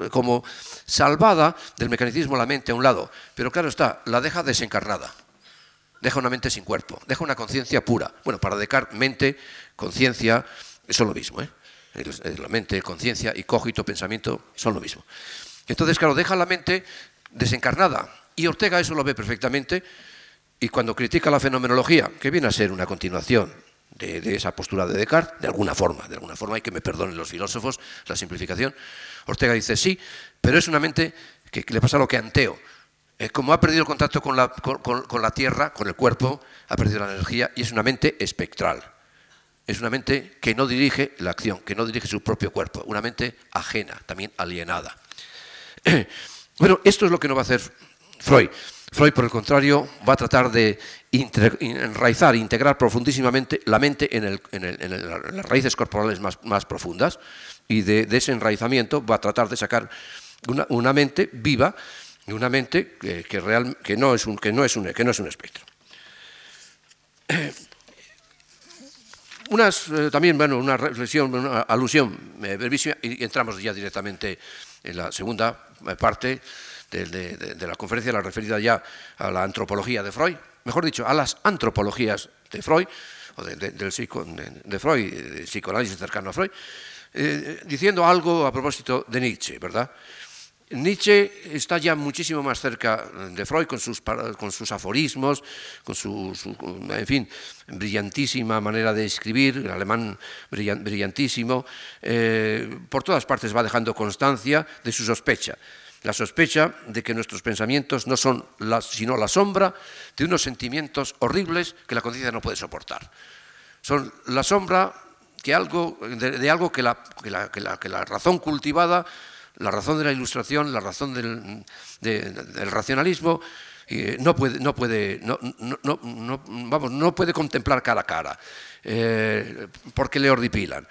eh, como salvada del mecanicismo la mente a un lado, pero claro está, la deja desencarnada. Deja una mente sin cuerpo, deja una conciencia pura. Bueno, para Descartes, mente, conciencia, son lo mismo. ¿eh? La mente, conciencia y cogito, pensamiento, son lo mismo. Entonces, claro, deja la mente desencarnada. Y Ortega eso lo ve perfectamente. Y cuando critica la fenomenología, que viene a ser una continuación de, esa postura de Descartes, de alguna forma, de alguna forma, hay que me perdonen los filósofos, la simplificación, Ortega dice sí, pero es una mente que, le pasa lo que Anteo. Eh, como ha perdido el contacto con la, con la tierra, con el cuerpo, ha perdido la energía y es una mente espectral. Es una mente que no dirige la acción, que no dirige su propio cuerpo, una mente ajena, también alienada. Bueno, esto es lo que no va a hacer Freud. Freud, por el contrario, va a tratar de enraizar, integrar profundísimamente la mente en, las raíces corporales más, profundas y de, ese enraizamiento va a tratar de sacar una, mente viva de una mente que, real, que, no, es un, que, no, es un, que no es un espectro. Eh, también, bueno, una reflexión, una alusión eh, y entramos ya directamente en la segunda eh, parte de, la conferencia, la referida ya a la antropología de Freud, mejor dicho, a las antropologías de Freud, o del de, Freud, de psicoanálisis cercano a Freud, diciendo algo a propósito de Nietzsche, ¿verdad? Nietzsche está ya muchísimo más cerca de Freud con sus, con sus aforismos, con su, en fin, brillantísima manera de escribir, el alemán brillantísimo. Eh, por todas partes va dejando constancia de su sospecha. La sospecha de que nuestros pensamientos no son sino la sombra de unos sentimientos horribles que la conciencia no puede soportar. Son la sombra de, algo la, que la razón cultivada la razón de la ilustración, la razón del, racionalismo, no puede, no puede, vamos, no puede contemplar cara a cara, eh, porque le horripilan.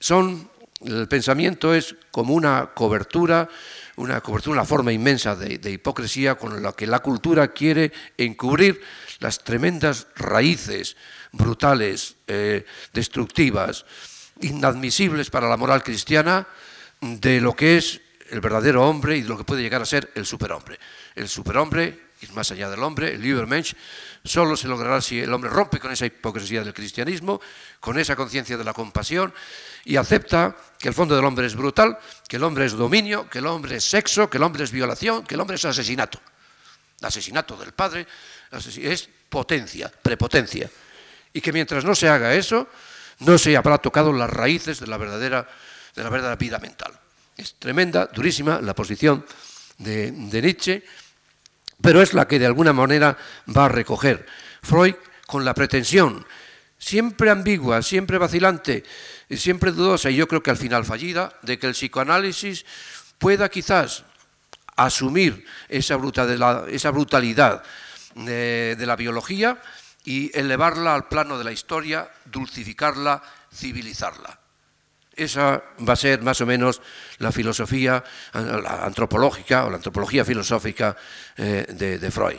Son, el pensamiento es como una cobertura, una cobertura, una forma inmensa de, hipocresía con la que la cultura quiere encubrir las tremendas raíces brutales, eh, destructivas, inadmisibles para la moral cristiana, de lo que es el verdadero hombre y de lo que puede llegar a ser el superhombre. El superhombre, ir más allá del hombre, el Übermensch, solo se logrará si el hombre rompe con esa hipocresía del cristianismo, con esa conciencia de la compasión y acepta que el fondo del hombre es brutal, que el hombre es dominio, que el hombre es sexo, que el hombre es violación, que el hombre es asesinato. Asesinato del padre es potencia, prepotencia. Y que mientras no se haga eso, no se habrá tocado las raíces de la verdadera de la verdadera vida mental. Es tremenda, durísima la posición de, Nietzsche, pero es la que de alguna manera va a recoger Freud con la pretensión, siempre ambigua, siempre vacilante, siempre dudosa y yo creo que al final fallida, de que el psicoanálisis pueda quizás asumir esa brutalidad, de la biología y elevarla al plano de la historia, dulcificarla, civilizarla. Esa va a ser más o menos la filosofía antropológica o la antropología filosófica eh, de, Freud.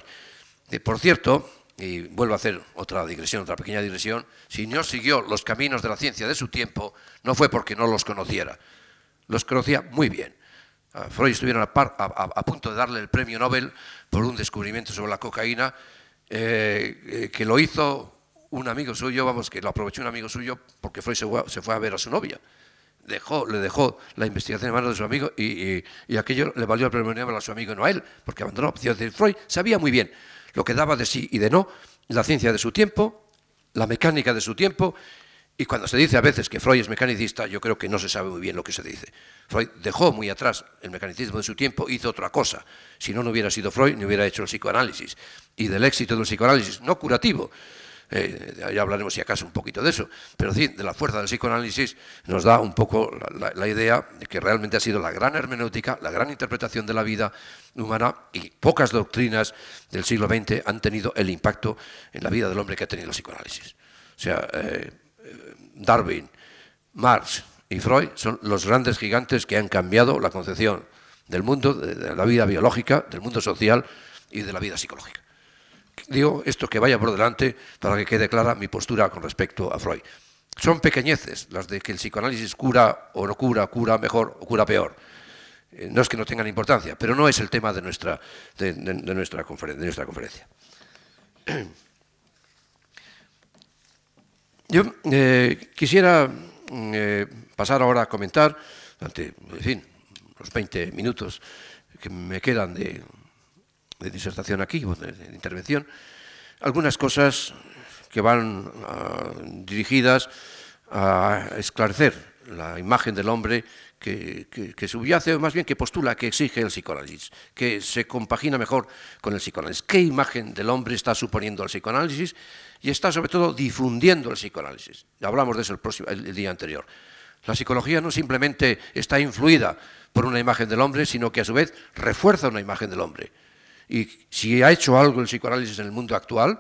por cierto, y vuelvo a hacer otra digresión, otra pequeña digresión, si no siguió los caminos de la ciencia de su tiempo, no fue porque no los conociera. Los conocía muy bien. Freud estuvieron a, punto de darle el premio Nobel por un descubrimiento sobre la cocaína, eh, eh, que lo hizo un amigo suyo, vamos, que lo aprovechó un amigo suyo porque Freud se fue a ver a su novia dejó, le dejó la investigación en manos de su amigo y, aquello le valió el premio Nobel a su amigo, no a él, porque abandonó. Freud sabía muy bien lo que daba de sí y de no, la ciencia de su tiempo, la mecánica de su tiempo, y cuando se dice a veces que Freud es mecanicista, yo creo que no se sabe muy bien lo que se dice. Freud dejó muy atrás el mecanicismo de su tiempo, hizo otra cosa. Si no, no hubiera sido Freud, ni hubiera hecho el psicoanálisis. Y del éxito del psicoanálisis, no curativo, eh, hablaremos si acaso un poquito de eso, pero sí, de la fuerza del psicoanálisis nos da un poco la, idea de que realmente ha sido la gran hermenéutica, la gran interpretación de la vida humana y pocas doctrinas del siglo XX han tenido el impacto en la vida del hombre que ha tenido el psicoanálisis. O sea, eh, Darwin, Marx y Freud son los grandes gigantes que han cambiado la concepción del mundo, de la vida biológica, del mundo social y de la vida psicológica. Digo esto que vaya por delante para que quede clara mi postura con respecto a Freud. Son pequeñeces las de que el psicoanálisis cura o no cura, cura mejor o cura peor. Eh, no es que no tengan importancia, pero no es el tema de nuestra, de, nuestra, conferencia. Yo eh, quisiera mm, eh, pasar ahora a comentar, durante, en fin, los 20 minutos que me quedan de, de disertación aquí, de, intervención, algunas cosas que van ah, dirigidas a esclarecer la imagen del hombre que, subyace, o más bien que postula, que exige el psicoanálisis, que se compagina mejor con el psicoanálisis. ¿Qué imagen del hombre está suponiendo el psicoanálisis? Y está sobre todo difundiendo el psicoanálisis. Hablamos de eso el, próximo, el día anterior. La psicología no simplemente está influida por una imagen del hombre, sino que a su vez refuerza una imagen del hombre. Y si ha hecho algo el psicoanálisis en el mundo actual,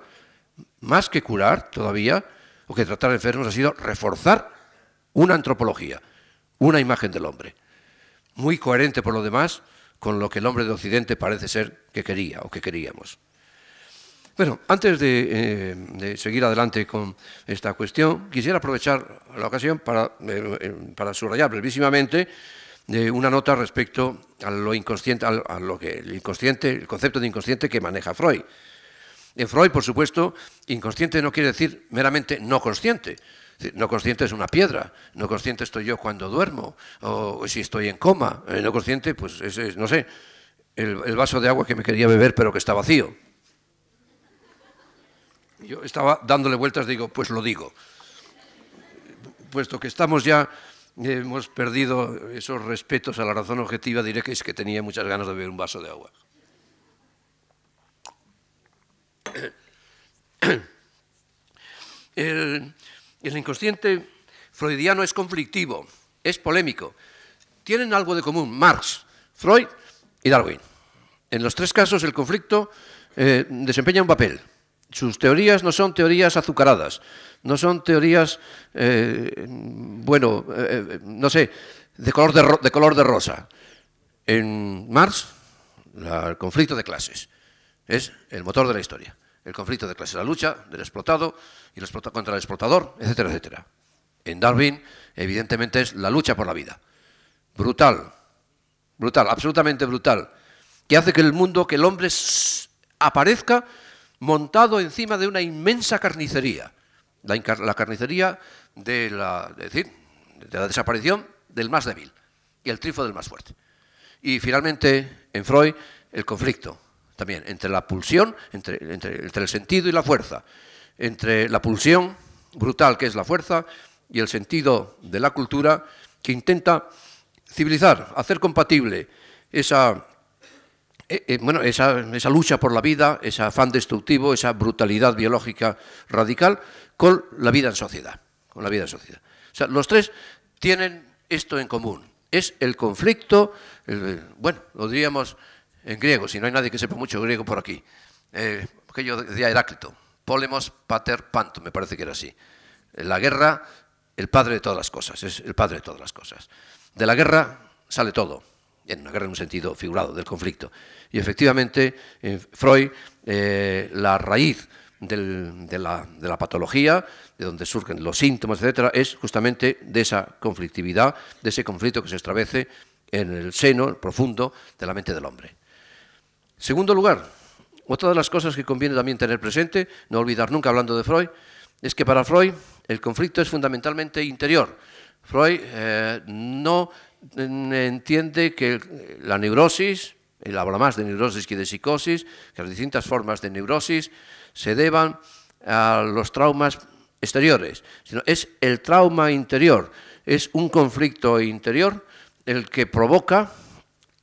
más que curar todavía, o que tratar enfermos, ha sido reforzar una antropología, una imagen del hombre. Muy coherente por lo demás con lo que el hombre de Occidente parece ser que quería o que queríamos. Bueno, antes de, eh, seguir adelante con esta cuestión, quisiera aprovechar la ocasión para, eh, eh, para subrayar brevísimamente una nota respecto a lo inconsciente, a lo que el inconsciente, el concepto de inconsciente que maneja Freud. En Freud, por supuesto, inconsciente no quiere decir meramente no consciente. No consciente es una piedra, no consciente estoy yo cuando duermo, o si estoy en coma. Eh, no consciente, pues es, no sé, el, el vaso de agua que me quería beber pero que está vacío. Yo estaba dándole vueltas, digo, pues lo digo. Puesto que estamos ya, hemos perdido esos respetos a la razón objetiva, diré que es que tenía muchas ganas de beber un vaso de agua. El, inconsciente freudiano es conflictivo, es polémico. Tienen algo de común Marx, Freud y Darwin. En los tres casos el conflicto eh, desempeña un papel. Sus teorías no son teorías azucaradas, no son teorías, eh, bueno, eh, no sé, de color de, de color de, rosa. En Marx, el conflicto de clases es el motor de la historia el conflicto de clase, la lucha del explotado y el contra el explotador, etcétera, etcétera. En Darwin, evidentemente, es la lucha por la vida. Brutal, brutal, absolutamente brutal, que hace que el mundo, que el hombre aparezca montado encima de una inmensa carnicería. La, carnicería de la, desaparición del más débil y el trifo del más fuerte. Y finalmente, en Freud, el conflicto, también, entre la pulsión, entre, el sentido y la fuerza, entre la pulsión brutal que es la fuerza y el sentido de la cultura que intenta civilizar, hacer compatible esa, eh, eh, bueno, esa, lucha por la vida, ese afán destructivo, esa brutalidad biológica radical con la vida en sociedad. Con la vida en sociedad. O sea, los tres tienen esto en común. Es el conflicto, bueno, lo diríamos en griego, si no hay nadie que sepa mucho griego por aquí. Eh, yo decía Heráclito, polemos pater panto, me parece que era así. La guerra, el padre de todas las cosas, es el padre de todas las cosas. De la guerra sale todo, en una guerra en un sentido figurado, del conflicto. Y efectivamente, en Freud, eh, la raíz de, la, de, la, patología, de donde surgen los síntomas, etcétera, es justamente de esa conflictividad, de ese conflicto que se establece en el seno profundo de la mente del hombre. Segundo lugar, otra de las cosas que conviene también tener presente, no olvidar nunca hablando de Freud, es que para Freud el conflicto es fundamentalmente interior. Freud eh, no entiende que la neurosis, él habla más de neurosis que de psicosis, que las distintas formas de neurosis se deban a los traumas exteriores, sino es el trauma interior, es un conflicto interior el que provoca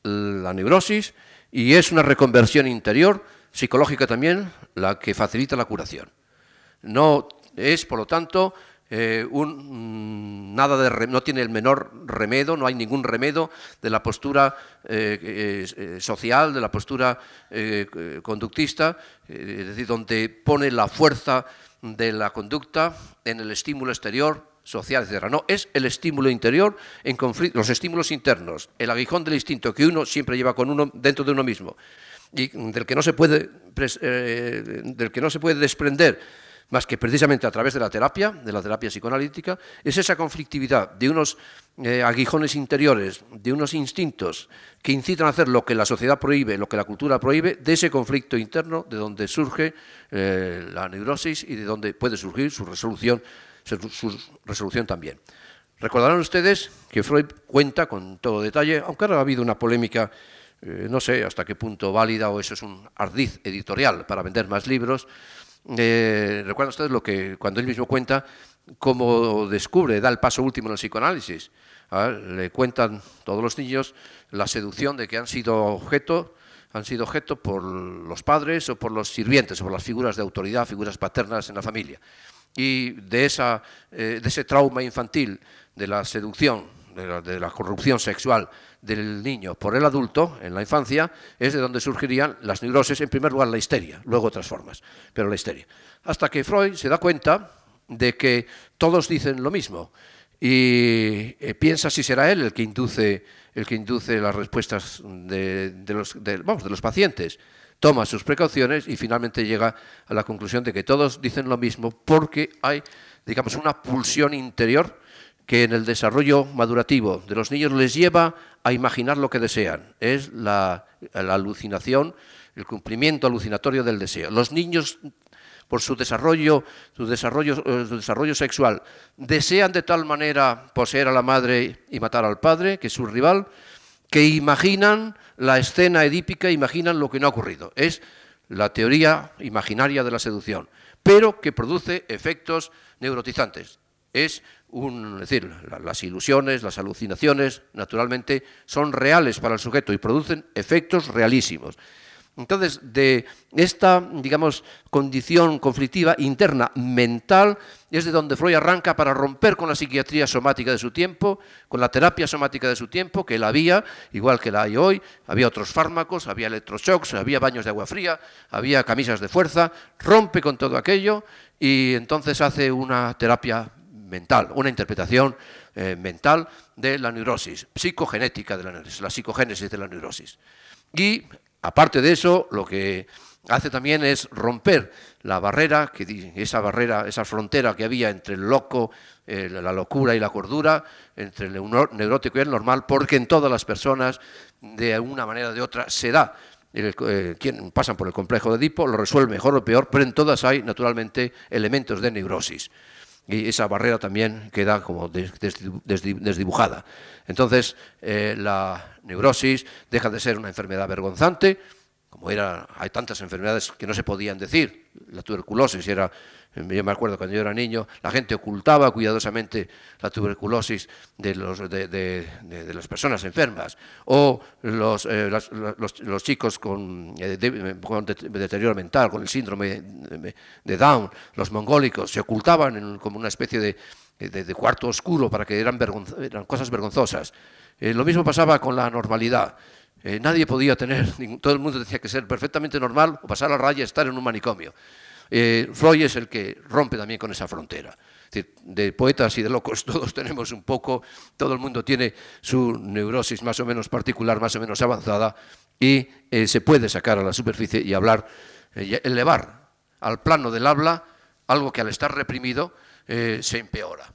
la neurosis y es una reconversión interior, psicológica también, la que facilita la curación. No es, por lo tanto, eh, un, nada no tiene el menor remedio, no hay ningún remedio de la postura eh, eh, social, de la postura conductista, es decir, donde pone la fuerza de la conducta en el estímulo exterior, social, etc. No, es el estímulo interior en conflicto, los estímulos internos, el aguijón del instinto que uno siempre lleva con uno dentro de uno mismo y del que no se puede, del que no se puede desprender más que precisamente a través de la terapia, de la terapia psicoanalítica, es esa conflictividad de unos eh, aguijones interiores, de unos instintos que incitan a hacer lo que la sociedad prohíbe, lo que la cultura prohíbe, de ese conflicto interno de donde surge eh, la neurosis y de donde puede surgir su resolución su resolución también. Recordarán ustedes que Freud cuenta con todo detalle, aunque ahora ha habido una polémica, eh, no sé hasta qué punto válida o eso es un ardiz editorial para vender más libros. Eh, recuerdan ustedes lo que cuando él mismo cuenta cómo descubre, da el paso último en el psicoanálisis. Le cuentan todos los niños la seducción de que han sido objeto han sido objeto por los padres o por los sirvientes o por las figuras de autoridad, figuras paternas en la familia y de, esa, eh, de ese trauma infantil, de la seducción, de la, corrupción sexual del niño por el adulto en la infancia, es de donde surgirían las neurosis, en primer lugar la histeria, luego otras formas, pero la histeria. Hasta que Freud se da cuenta de que todos dicen lo mismo y eh, piensa si será él el que induce, el que induce las respuestas de, los, de los pacientes. Toma sus precauciones y finalmente llega a la conclusión de que todos dicen lo mismo porque hay, digamos, una pulsión interior que en el desarrollo madurativo de los niños les lleva a imaginar lo que desean. Es la, alucinación, el cumplimiento alucinatorio del deseo. Los niños por su desarrollo, su desarrollo, eh, su desarrollo sexual, desean de tal manera poseer a la madre y matar al padre, que es su rival, que imaginan la escena edípica, imaginan lo que no ha ocurrido. Es la teoría imaginaria de la seducción, pero que produce efectos neurotizantes. Es un, decir, las ilusiones, las alucinaciones, naturalmente, son reales para el sujeto y producen efectos realísimos. Entonces, de esta, digamos, condición conflictiva interna mental es de donde Freud arranca para romper con la psiquiatría somática de su tiempo, con la terapia somática de su tiempo, que la había, igual que la hay hoy, había otros fármacos, había electroshocks, había baños de agua fría, había camisas de fuerza, rompe con todo aquello y entonces hace una terapia mental, una interpretación eh, mental de la neurosis, psicogenética de la neurosis, la psicogénesis de la neurosis. Y Aparte de eso, lo que hace también es romper la barrera, que, esa barrera, esa frontera que había entre el loco, eh, la locura y la cordura, entre el neurótico y el normal, porque en todas las personas, de una manera o de otra, se da. Eh, quien pasan por el complejo de Edipo lo resuelve mejor o peor, pero en todas hay, naturalmente, elementos de neurosis. Y esa barrera también queda como desdibujada. Entonces, eh, la neurosis deja de ser una enfermedad vergonzante, como era, hay tantas enfermedades que no se podían decir, la tuberculosis era, yo me acuerdo cuando yo era niño, la gente ocultaba cuidadosamente la tuberculosis de, los, de, las personas enfermas, o los, eh, los, chicos con, eh, deterioro mental, con el síndrome de Down, los mongólicos, se ocultaban como una especie de, cuarto oscuro para que eran, eran cosas vergonzosas. Eh, lo mismo pasaba con la normalidad. Eh, nadie podía tener, todo el mundo decía que ser perfectamente normal o pasar la raya y estar en un manicomio. Eh, Freud es el que rompe también con esa frontera. de poetas y de locos todos tenemos un poco, todo el mundo tiene su neurosis más o menos particular, más o menos avanzada, y se puede sacar a la superficie y hablar, elevar al plano del habla algo que al estar reprimido se empeora.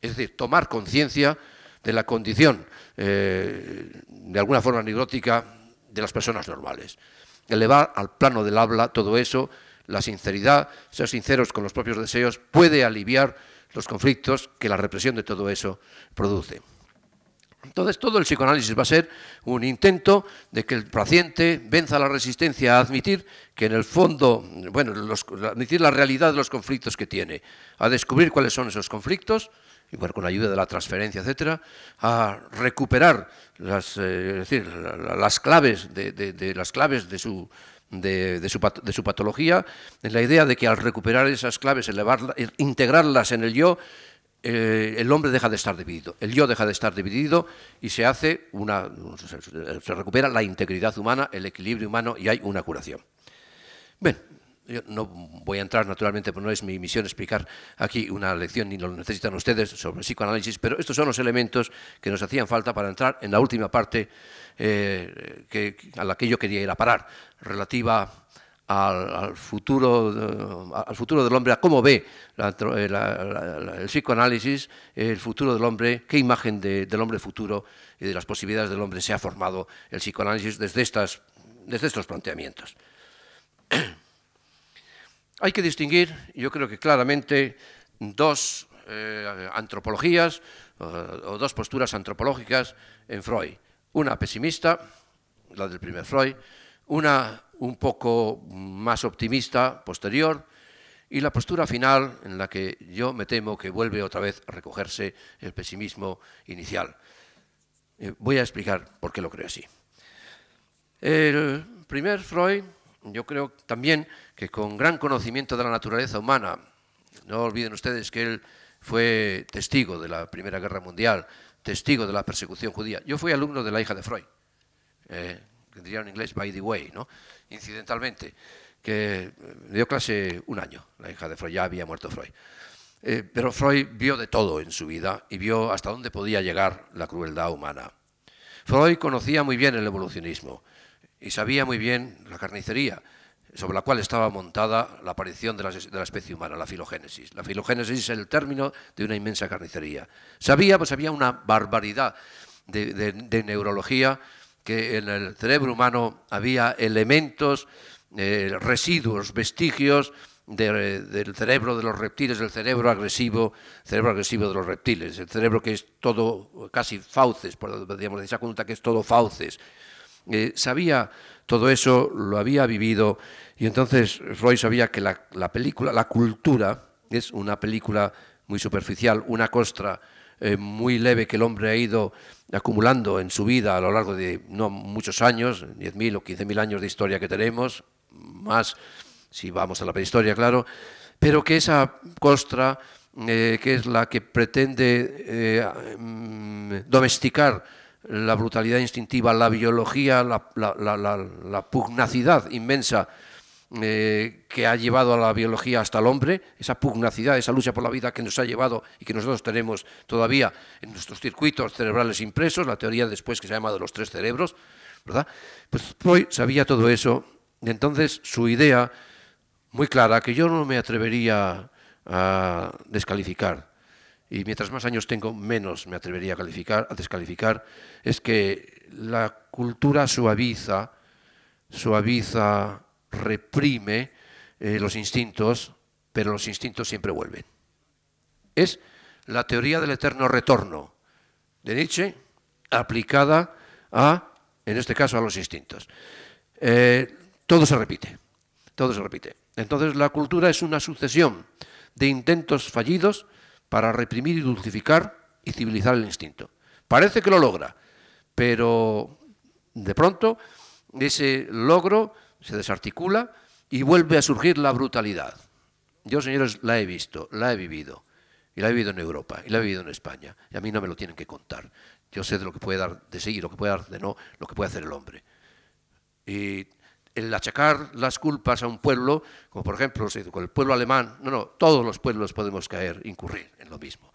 Es decir, tomar conciencia de la condición, eh, de alguna forma neurótica, de las personas normales. Elevar al plano del habla todo eso, la sinceridad, ser sinceros con los propios deseos, puede aliviar los conflictos que la represión de todo eso produce. Entonces, todo el psicoanálisis va a ser un intento de que el paciente venza la resistencia a admitir que en el fondo, bueno, admitir la realidad de los conflictos que tiene, a descubrir cuáles son esos conflictos, y con la ayuda de la transferencia, etcétera, a recuperar las, eh, decir, las claves de, las claves de su, de, su, patología, en la idea de que al recuperar esas claves, integrarlas en el yo, eh, el hombre deja de estar dividido, el yo deja de estar dividido y se hace una, se recupera la integridad humana, el equilibrio humano y hay una curación. Bien, no voy a entrar naturalmente, porque no es mi misión explicar aquí una lección, ni lo necesitan ustedes sobre psicoanálisis, pero estos son los elementos que nos hacían falta para entrar en la última parte eh, que, a la que yo quería ir a parar, relativa al, futuro, al futuro del hombre, a cómo ve eh, el psicoanálisis, el futuro del hombre, qué imagen del hombre futuro y de las posibilidades del hombre se ha formado el psicoanálisis desde, estas, desde estos planteamientos. Hay que distinguir, yo creo que claramente, dos eh, antropologías o dos posturas antropológicas en Freud. Una pesimista, la del primer Freud, una un poco más optimista, posterior, y la postura final en la que yo me temo que vuelve otra vez a recogerse el pesimismo inicial. Eh, voy a explicar por qué lo creo así. El primer Freud yo creo también que con gran conocimiento de la naturaleza humana, no olviden ustedes que él fue testigo de la Primera Guerra Mundial, testigo de la persecución judía. Yo fui alumno de la hija de Freud, eh, diría en inglés by the way, ¿no? incidentalmente, que dio clase un año, la hija de Freud, ya había muerto Freud. Eh, pero Freud vio de todo en su vida y vio hasta dónde podía llegar la crueldad humana. Freud conocía muy bien el evolucionismo y sabía muy bien la carnicería sobre la cual estaba montada la aparición de la, especie humana, la filogénesis. La filogénesis es el término de una inmensa carnicería. Sabía, pues había una barbaridad de, neurología, que en el cerebro humano había elementos, eh, residuos, vestigios del cerebro de los reptiles, del cerebro agresivo, cerebro agresivo de los reptiles, el cerebro que es todo casi fauces, podríamos decir, esa conducta que es todo fauces. Eh, sabía todo eso, lo había vivido, y entonces Freud sabía que la, película, la cultura, es una película muy superficial, una costra eh, muy leve que el hombre ha ido acumulando en su vida a lo largo de no muchos años, 10.000 o 15.000 años de historia que tenemos, más si vamos a la prehistoria, claro, pero que esa costra, eh, que es la que pretende mm, domesticar la brutalidad instintiva, la biología, la, pugnacidad inmensa eh, que ha llevado a la biología hasta el hombre, esa pugnacidad, esa lucha por la vida que nos ha llevado y que nosotros tenemos todavía en nuestros circuitos cerebrales impresos, la teoría después que se ha llamado los tres cerebros, ¿verdad? Pues Freud sabía todo eso, y entonces su idea muy clara que yo no me atrevería a descalificar. Y mientras más años tengo, menos me atrevería a, calificar, a descalificar. Es que la cultura suaviza, suaviza, reprime eh, los instintos, pero los instintos siempre vuelven. Es la teoría del eterno retorno de Nietzsche aplicada a, en este caso, a los instintos. Eh, todo se repite, todo se repite. Entonces la cultura es una sucesión de intentos fallidos para reprimir y dulcificar y civilizar el instinto. Parece que lo logra, pero de pronto ese logro se desarticula y vuelve a surgir la brutalidad. Yo, señores, la he visto, la he vivido, y la he vivido en Europa, y la he vivido en España, y a mí no me lo tienen que contar. Yo sé de lo que puede dar de sí lo que puede dar de no, lo que puede hacer el hombre. El achacar las culpas a un pueblo, como por ejemplo con el pueblo alemán, no, no, todos los pueblos podemos caer, incurrir en lo mismo.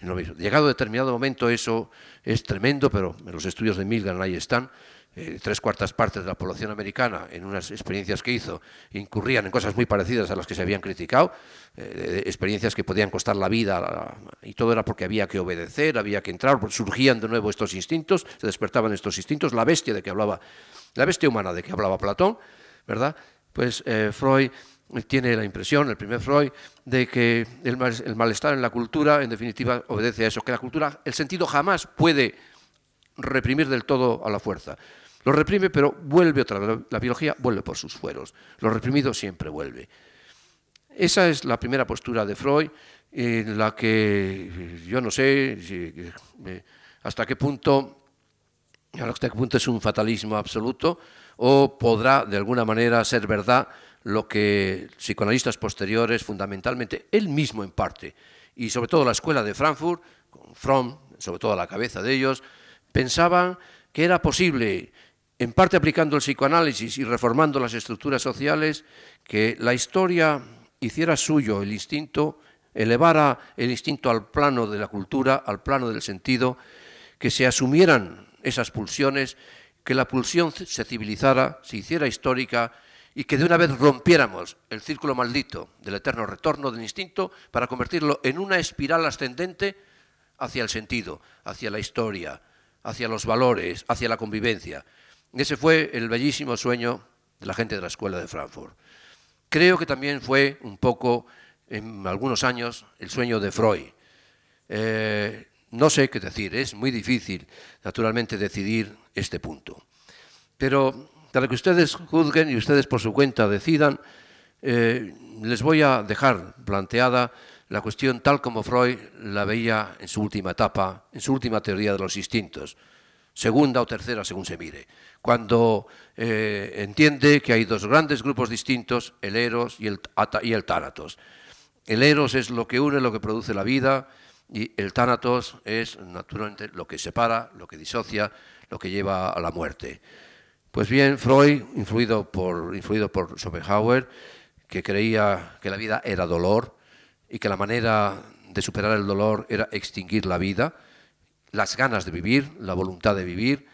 En lo mismo. Llegado a determinado momento eso es tremendo, pero en los estudios de Milgram ahí están, eh, tres cuartas partes de la población americana, en unas experiencias que hizo, incurrían en cosas muy parecidas a las que se habían criticado, eh, experiencias que podían costar la vida, y todo era porque había que obedecer, había que entrar, surgían de nuevo estos instintos, se despertaban estos instintos, la bestia de que hablaba la bestia humana de que hablaba Platón, ¿verdad? Pues eh, Freud tiene la impresión, el primer Freud, de que el, malestar en la cultura, en definitiva, obedece a eso, que la cultura, el sentido jamás puede reprimir del todo a la fuerza. Lo reprime, pero vuelve otra vez. La biología vuelve por sus fueros. Lo reprimido siempre vuelve. Esa es la primera postura de Freud, en la que yo no sé eh, hasta qué punto hasta qué punto es un fatalismo absoluto o podrá de alguna manera ser verdad lo que psicoanalistas posteriores, fundamentalmente él mismo en parte, y sobre todo la escuela de Frankfurt, con Fromm, sobre todo a la cabeza de ellos, pensaban que era posible, en parte aplicando el psicoanálisis y reformando las estructuras sociales, que la historia hiciera suyo el instinto, elevara el instinto al plano de la cultura, al plano del sentido, que se asumieran esas pulsiones, que la pulsión se civilizara, se hiciera histórica y que de una vez rompiéramos el círculo maldito del eterno retorno del instinto para convertirlo en una espiral ascendente hacia el sentido, hacia la historia, hacia los valores, hacia la convivencia. Ese fue el bellísimo sueño de la gente de la escuela de Frankfurt. Creo que también fue un poco, en algunos años, el sueño de Freud. Eh, no sé qué decir, es muy difícil, naturalmente, decidir este punto. Pero para que ustedes juzguen y ustedes por su cuenta decidan, eh, les voy a dejar planteada la cuestión tal como Freud la veía en su última etapa, en su última teoría de los instintos, segunda o tercera según se mire, cuando eh, entiende que hay dos grandes grupos distintos, el eros y el, y el tánatos. El eros es lo que une, lo que produce la vida, y el tánatos es naturalmente lo que separa, lo que disocia, lo que lleva a la muerte. Pues bien, Freud, influido por, influido Schopenhauer, que creía que la vida era dolor y que la manera de superar el dolor era extinguir la vida, las ganas de vivir, la voluntad de vivir.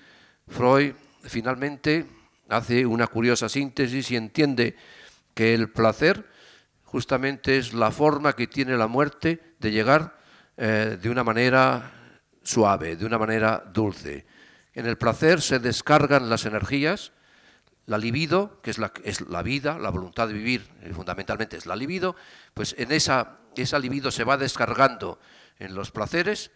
Freud finalmente hace una curiosa síntesis y entiende que el placer justamente es la forma que tiene la muerte de llegar eh, de una manera suave, de una manera dulce. En el placer se descargan las energías, la libido, que es la, vida, la voluntad de vivir, eh, fundamentalmente es la libido, pues en esa, esa libido se va descargando en los placeres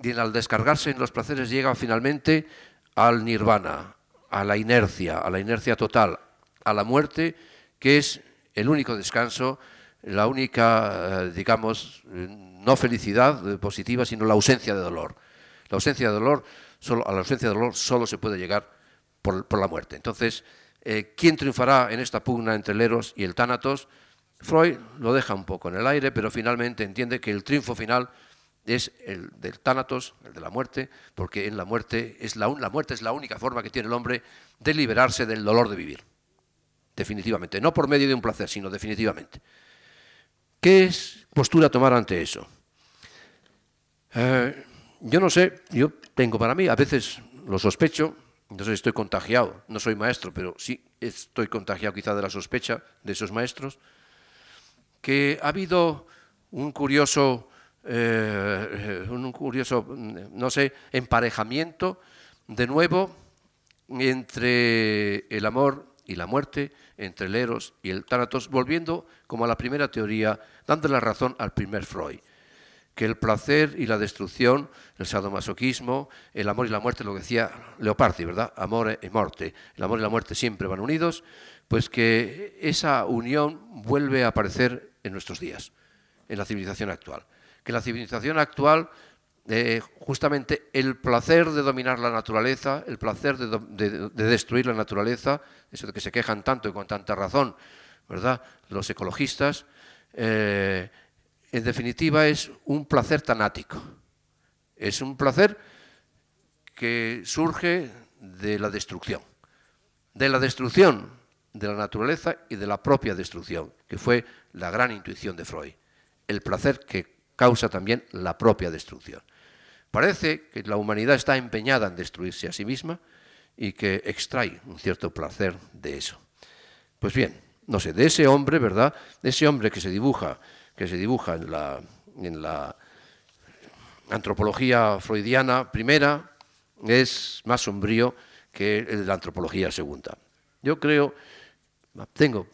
y al descargarse en los placeres llega finalmente al nirvana, a la inercia, a la inercia total, a la muerte, que es el único descanso, la única, eh, digamos, no felicidad eh, positiva, sino la ausencia de dolor. La ausencia de dolor, solo, a la ausencia de dolor solo se puede llegar por, la muerte. Entonces, eh, ¿quién triunfará en esta pugna entre el Eros y el Tánatos? Freud lo deja un poco en el aire, pero finalmente entiende que el triunfo final es el del tánatos, el de la muerte, porque en la muerte es la, la muerte es la única forma que tiene el hombre de liberarse del dolor de vivir. Definitivamente, no por medio de un placer, sino definitivamente. ¿Qué es postura tomar ante eso? Eh, yo no sé, yo tengo para mí, a veces lo sospecho, entonces estoy contagiado, no soy maestro, pero sí estoy contagiado quizá de la sospecha de esos maestros, que ha habido un curioso eh, un curioso, no sé, emparejamiento de nuevo entre el amor y la muerte, entre el eros y el tánatos, volviendo como a la primera teoría, dando la razón al primer Freud, que el placer y la destrucción, el sadomasoquismo, el amor y la muerte, lo que decía Leopardi, ¿verdad? Amor y muerte, el amor y la muerte siempre van unidos, pues que esa unión vuelve a aparecer en nuestros días, en la civilización actual que la civilización actual, justamente el placer de dominar la naturaleza, el placer de, destruir la naturaleza, eso de que se quejan tanto y con tanta razón, ¿verdad? Los ecologistas, eh, en definitiva es un placer tanático. Es un placer que surge de la destrucción, de la destrucción de la naturaleza y de la propia destrucción, que fue la gran intuición de Freud. El placer que causa también la propia destrucción. Parece que la humanidad está empeñada en destruirse a sí misma y que extrae un cierto placer de eso. Pues bien, no sé, de ese hombre, ¿verdad? De ese hombre que se dibuja, que se dibuja en la, antropología freudiana primera, es más sombrío que el de la antropología segunda. Yo creo, tengo,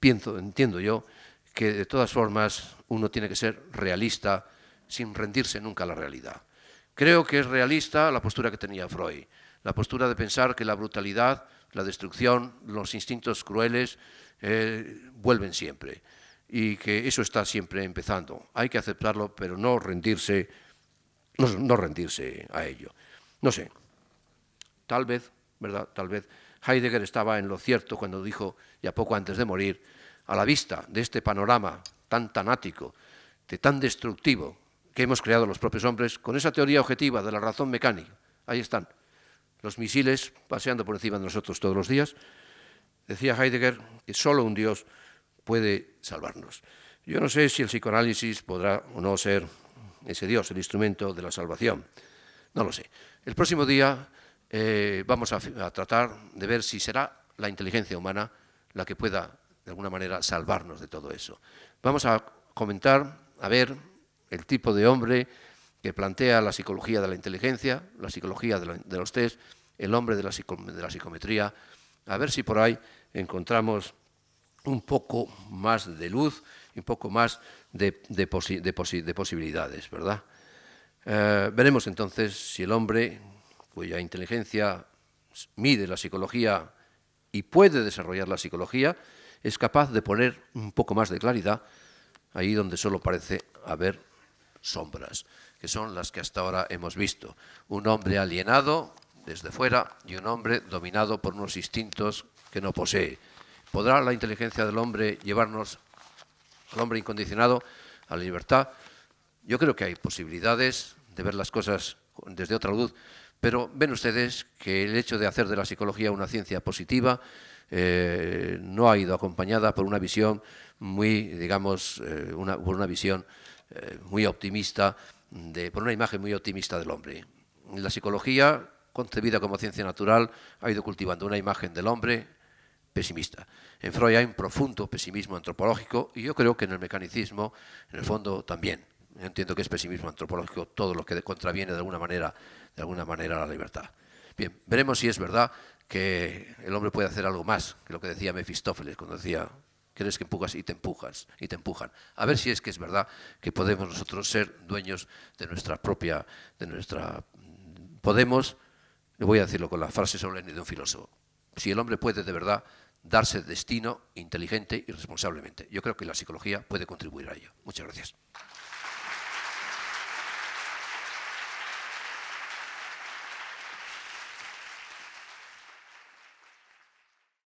pienso, entiendo yo, que de todas formas uno tiene que ser realista sin rendirse nunca a la realidad. Creo que es realista la postura que tenía Freud, la postura de pensar que la brutalidad, la destrucción, los instintos crueles eh, vuelven siempre y que eso está siempre empezando. Hay que aceptarlo, pero no rendirse, no, rendirse a ello. No sé, tal vez, ¿verdad? Tal vez Heidegger estaba en lo cierto cuando dijo, ya poco antes de morir, a la vista de este panorama tan tanático, de tan destructivo que hemos creado los propios hombres, con esa teoría objetiva de la razón mecánica, ahí están, los misiles paseando por encima de nosotros todos los días, decía Heidegger que solo un Dios puede salvarnos. Yo no sé si el psicoanálisis podrá o no ser ese Dios, el instrumento de la salvación. No lo sé. El próximo día eh, vamos a tratar de ver si será la inteligencia humana la que pueda de alguna manera, salvarnos de todo eso. Vamos a comentar, a ver, el tipo de hombre que plantea la psicología de la inteligencia, la psicología de, los test, el hombre de la, psicometría, a ver si por ahí encontramos un poco más de luz un poco más de, posibilidades, ¿verdad? Eh, veremos entonces si el hombre, cuya inteligencia mide la psicología y puede desarrollar la psicología, es capaz de poner un poco más de claridad ahí donde solo parece haber sombras, que son las que hasta ahora hemos visto. Un hombre alienado desde fuera y un hombre dominado por unos instintos que no posee. ¿Podrá la inteligencia del hombre llevarnos al hombre incondicionado a la libertad? Yo creo que hay posibilidades de ver las cosas desde otra luz, pero ven ustedes que el hecho de hacer de la psicología una ciencia positiva eh, no ha ido acompañada por una visión muy, digamos, eh, por una visión eh, muy optimista, de, por una imagen muy optimista del hombre. La psicología, concebida como ciencia natural, ha ido cultivando una imagen del hombre pesimista. En Freud hay un profundo pesimismo antropológico y yo creo que en el mecanicismo, en el fondo, también. Entiendo que es pesimismo antropológico todo lo que contraviene de alguna manera, de alguna manera la libertad. Bien, veremos si es verdad que el hombre puede hacer algo más que lo que decía Mefistófeles cuando decía crees que empujas y te empujas y te empujan. A ver si es que es verdad que podemos nosotros ser dueños de nuestra propia, de nuestra podemos, le voy a decirlo con la frase solemne de un filósofo, si el hombre puede de verdad darse destino inteligente y responsablemente. Yo creo que la psicología puede contribuir a ello. Muchas gracias.